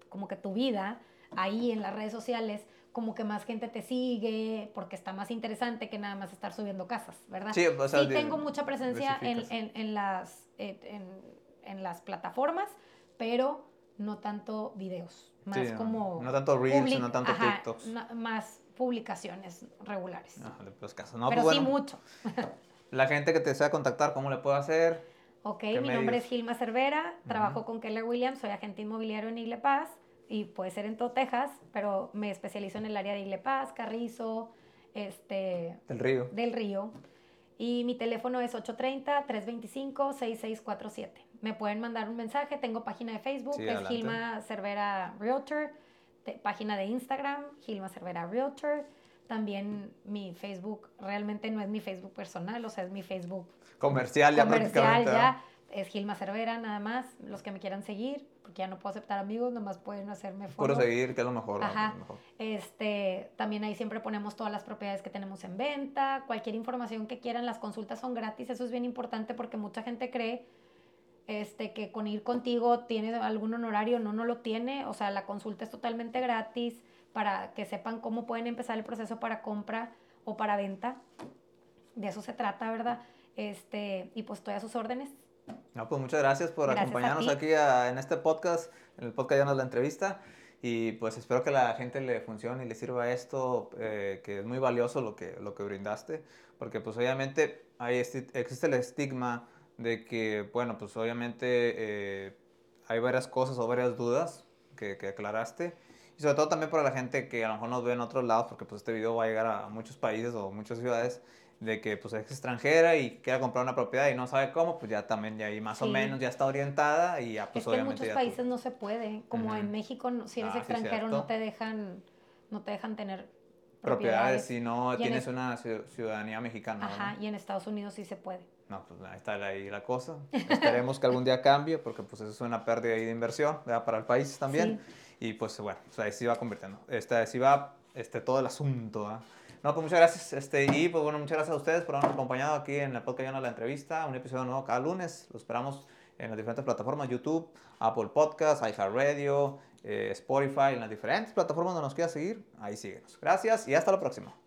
como que tu vida, ahí en las redes sociales, como que más gente te sigue, porque está más interesante que nada más estar subiendo casas, ¿verdad? Sí, o sea, sí tengo mucha presencia en, en, en, las, en, en las plataformas, pero no tanto videos, más como... No tanto reels, no tanto TikToks. más publicaciones regulares. pues caso. No, Pero pues sí mucho. la gente que te desea contactar, ¿cómo le puedo hacer? Ok, mi nombre es Gilma Cervera, trabajo con Keller Williams, soy agente inmobiliario en Igle Paz y puede ser en todo Texas, pero me especializo en el área de Igle Paz, Carrizo, este... Del Río. Del Río. Y mi teléfono es 830-325-6647 me pueden mandar un mensaje. Tengo página de Facebook, es Gilma Cervera Realtor. página de Instagram, Gilma Cervera Realtor. También mi Facebook realmente no es mi Facebook personal, o sea, es mi Facebook comercial ya comercial ya. Es Gilma Cervera nada más. Los que me quieran seguir, porque ya no puedo aceptar amigos, nomás pueden hacerme follow. Puro seguir, que es lo mejor. Ajá. Este, también ahí siempre ponemos todas las propiedades que tenemos en venta, cualquier información que quieran, las consultas son gratis. Eso es bien importante porque mucha gente cree este, que con ir contigo tiene algún honorario, no, no lo tiene, o sea, la consulta es totalmente gratis para que sepan cómo pueden empezar el proceso para compra o para venta. De eso se trata, ¿verdad? Este, y pues estoy a sus órdenes. No, pues muchas gracias por acompañarnos aquí en este podcast, en el podcast ya nos la entrevista. Y pues espero que la gente le funcione y le sirva esto, eh, que es muy valioso lo que, lo que brindaste, porque pues obviamente ahí existe el estigma de que, bueno, pues obviamente eh, hay varias cosas o varias dudas que, que, aclaraste. Y sobre todo también para la gente que a lo mejor nos ve en otros lados, porque pues este video va a llegar a muchos países o muchas ciudades, de que pues es extranjera y quiera comprar una propiedad y no sabe cómo, pues ya también ya ahí más o menos ya está orientada y ya pues es que en muchos países no se puede, como en México si eres ah, extranjero no te dejan no te dejan tener propiedades, si no tienes una ciudadanía mexicana. Ajá, y en Estados Unidos sí se puede. No, pues ahí está ahí la cosa. Esperemos que algún día cambie, porque pues eso es una pérdida de inversión para el país también. Y pues bueno, pues ahí sí va convirtiendo. Este, sí va este, todo el asunto. No, pues muchas gracias. Este, y pues bueno, muchas gracias a ustedes por habernos acompañado aquí en el podcast de la entrevista. Un episodio nuevo cada lunes. Lo esperamos en las diferentes plataformas, YouTube, Apple Podcasts, iHeartRadio, eh, Spotify, en las diferentes plataformas donde nos quiera seguir. Ahí síguenos. Gracias y hasta la próxima.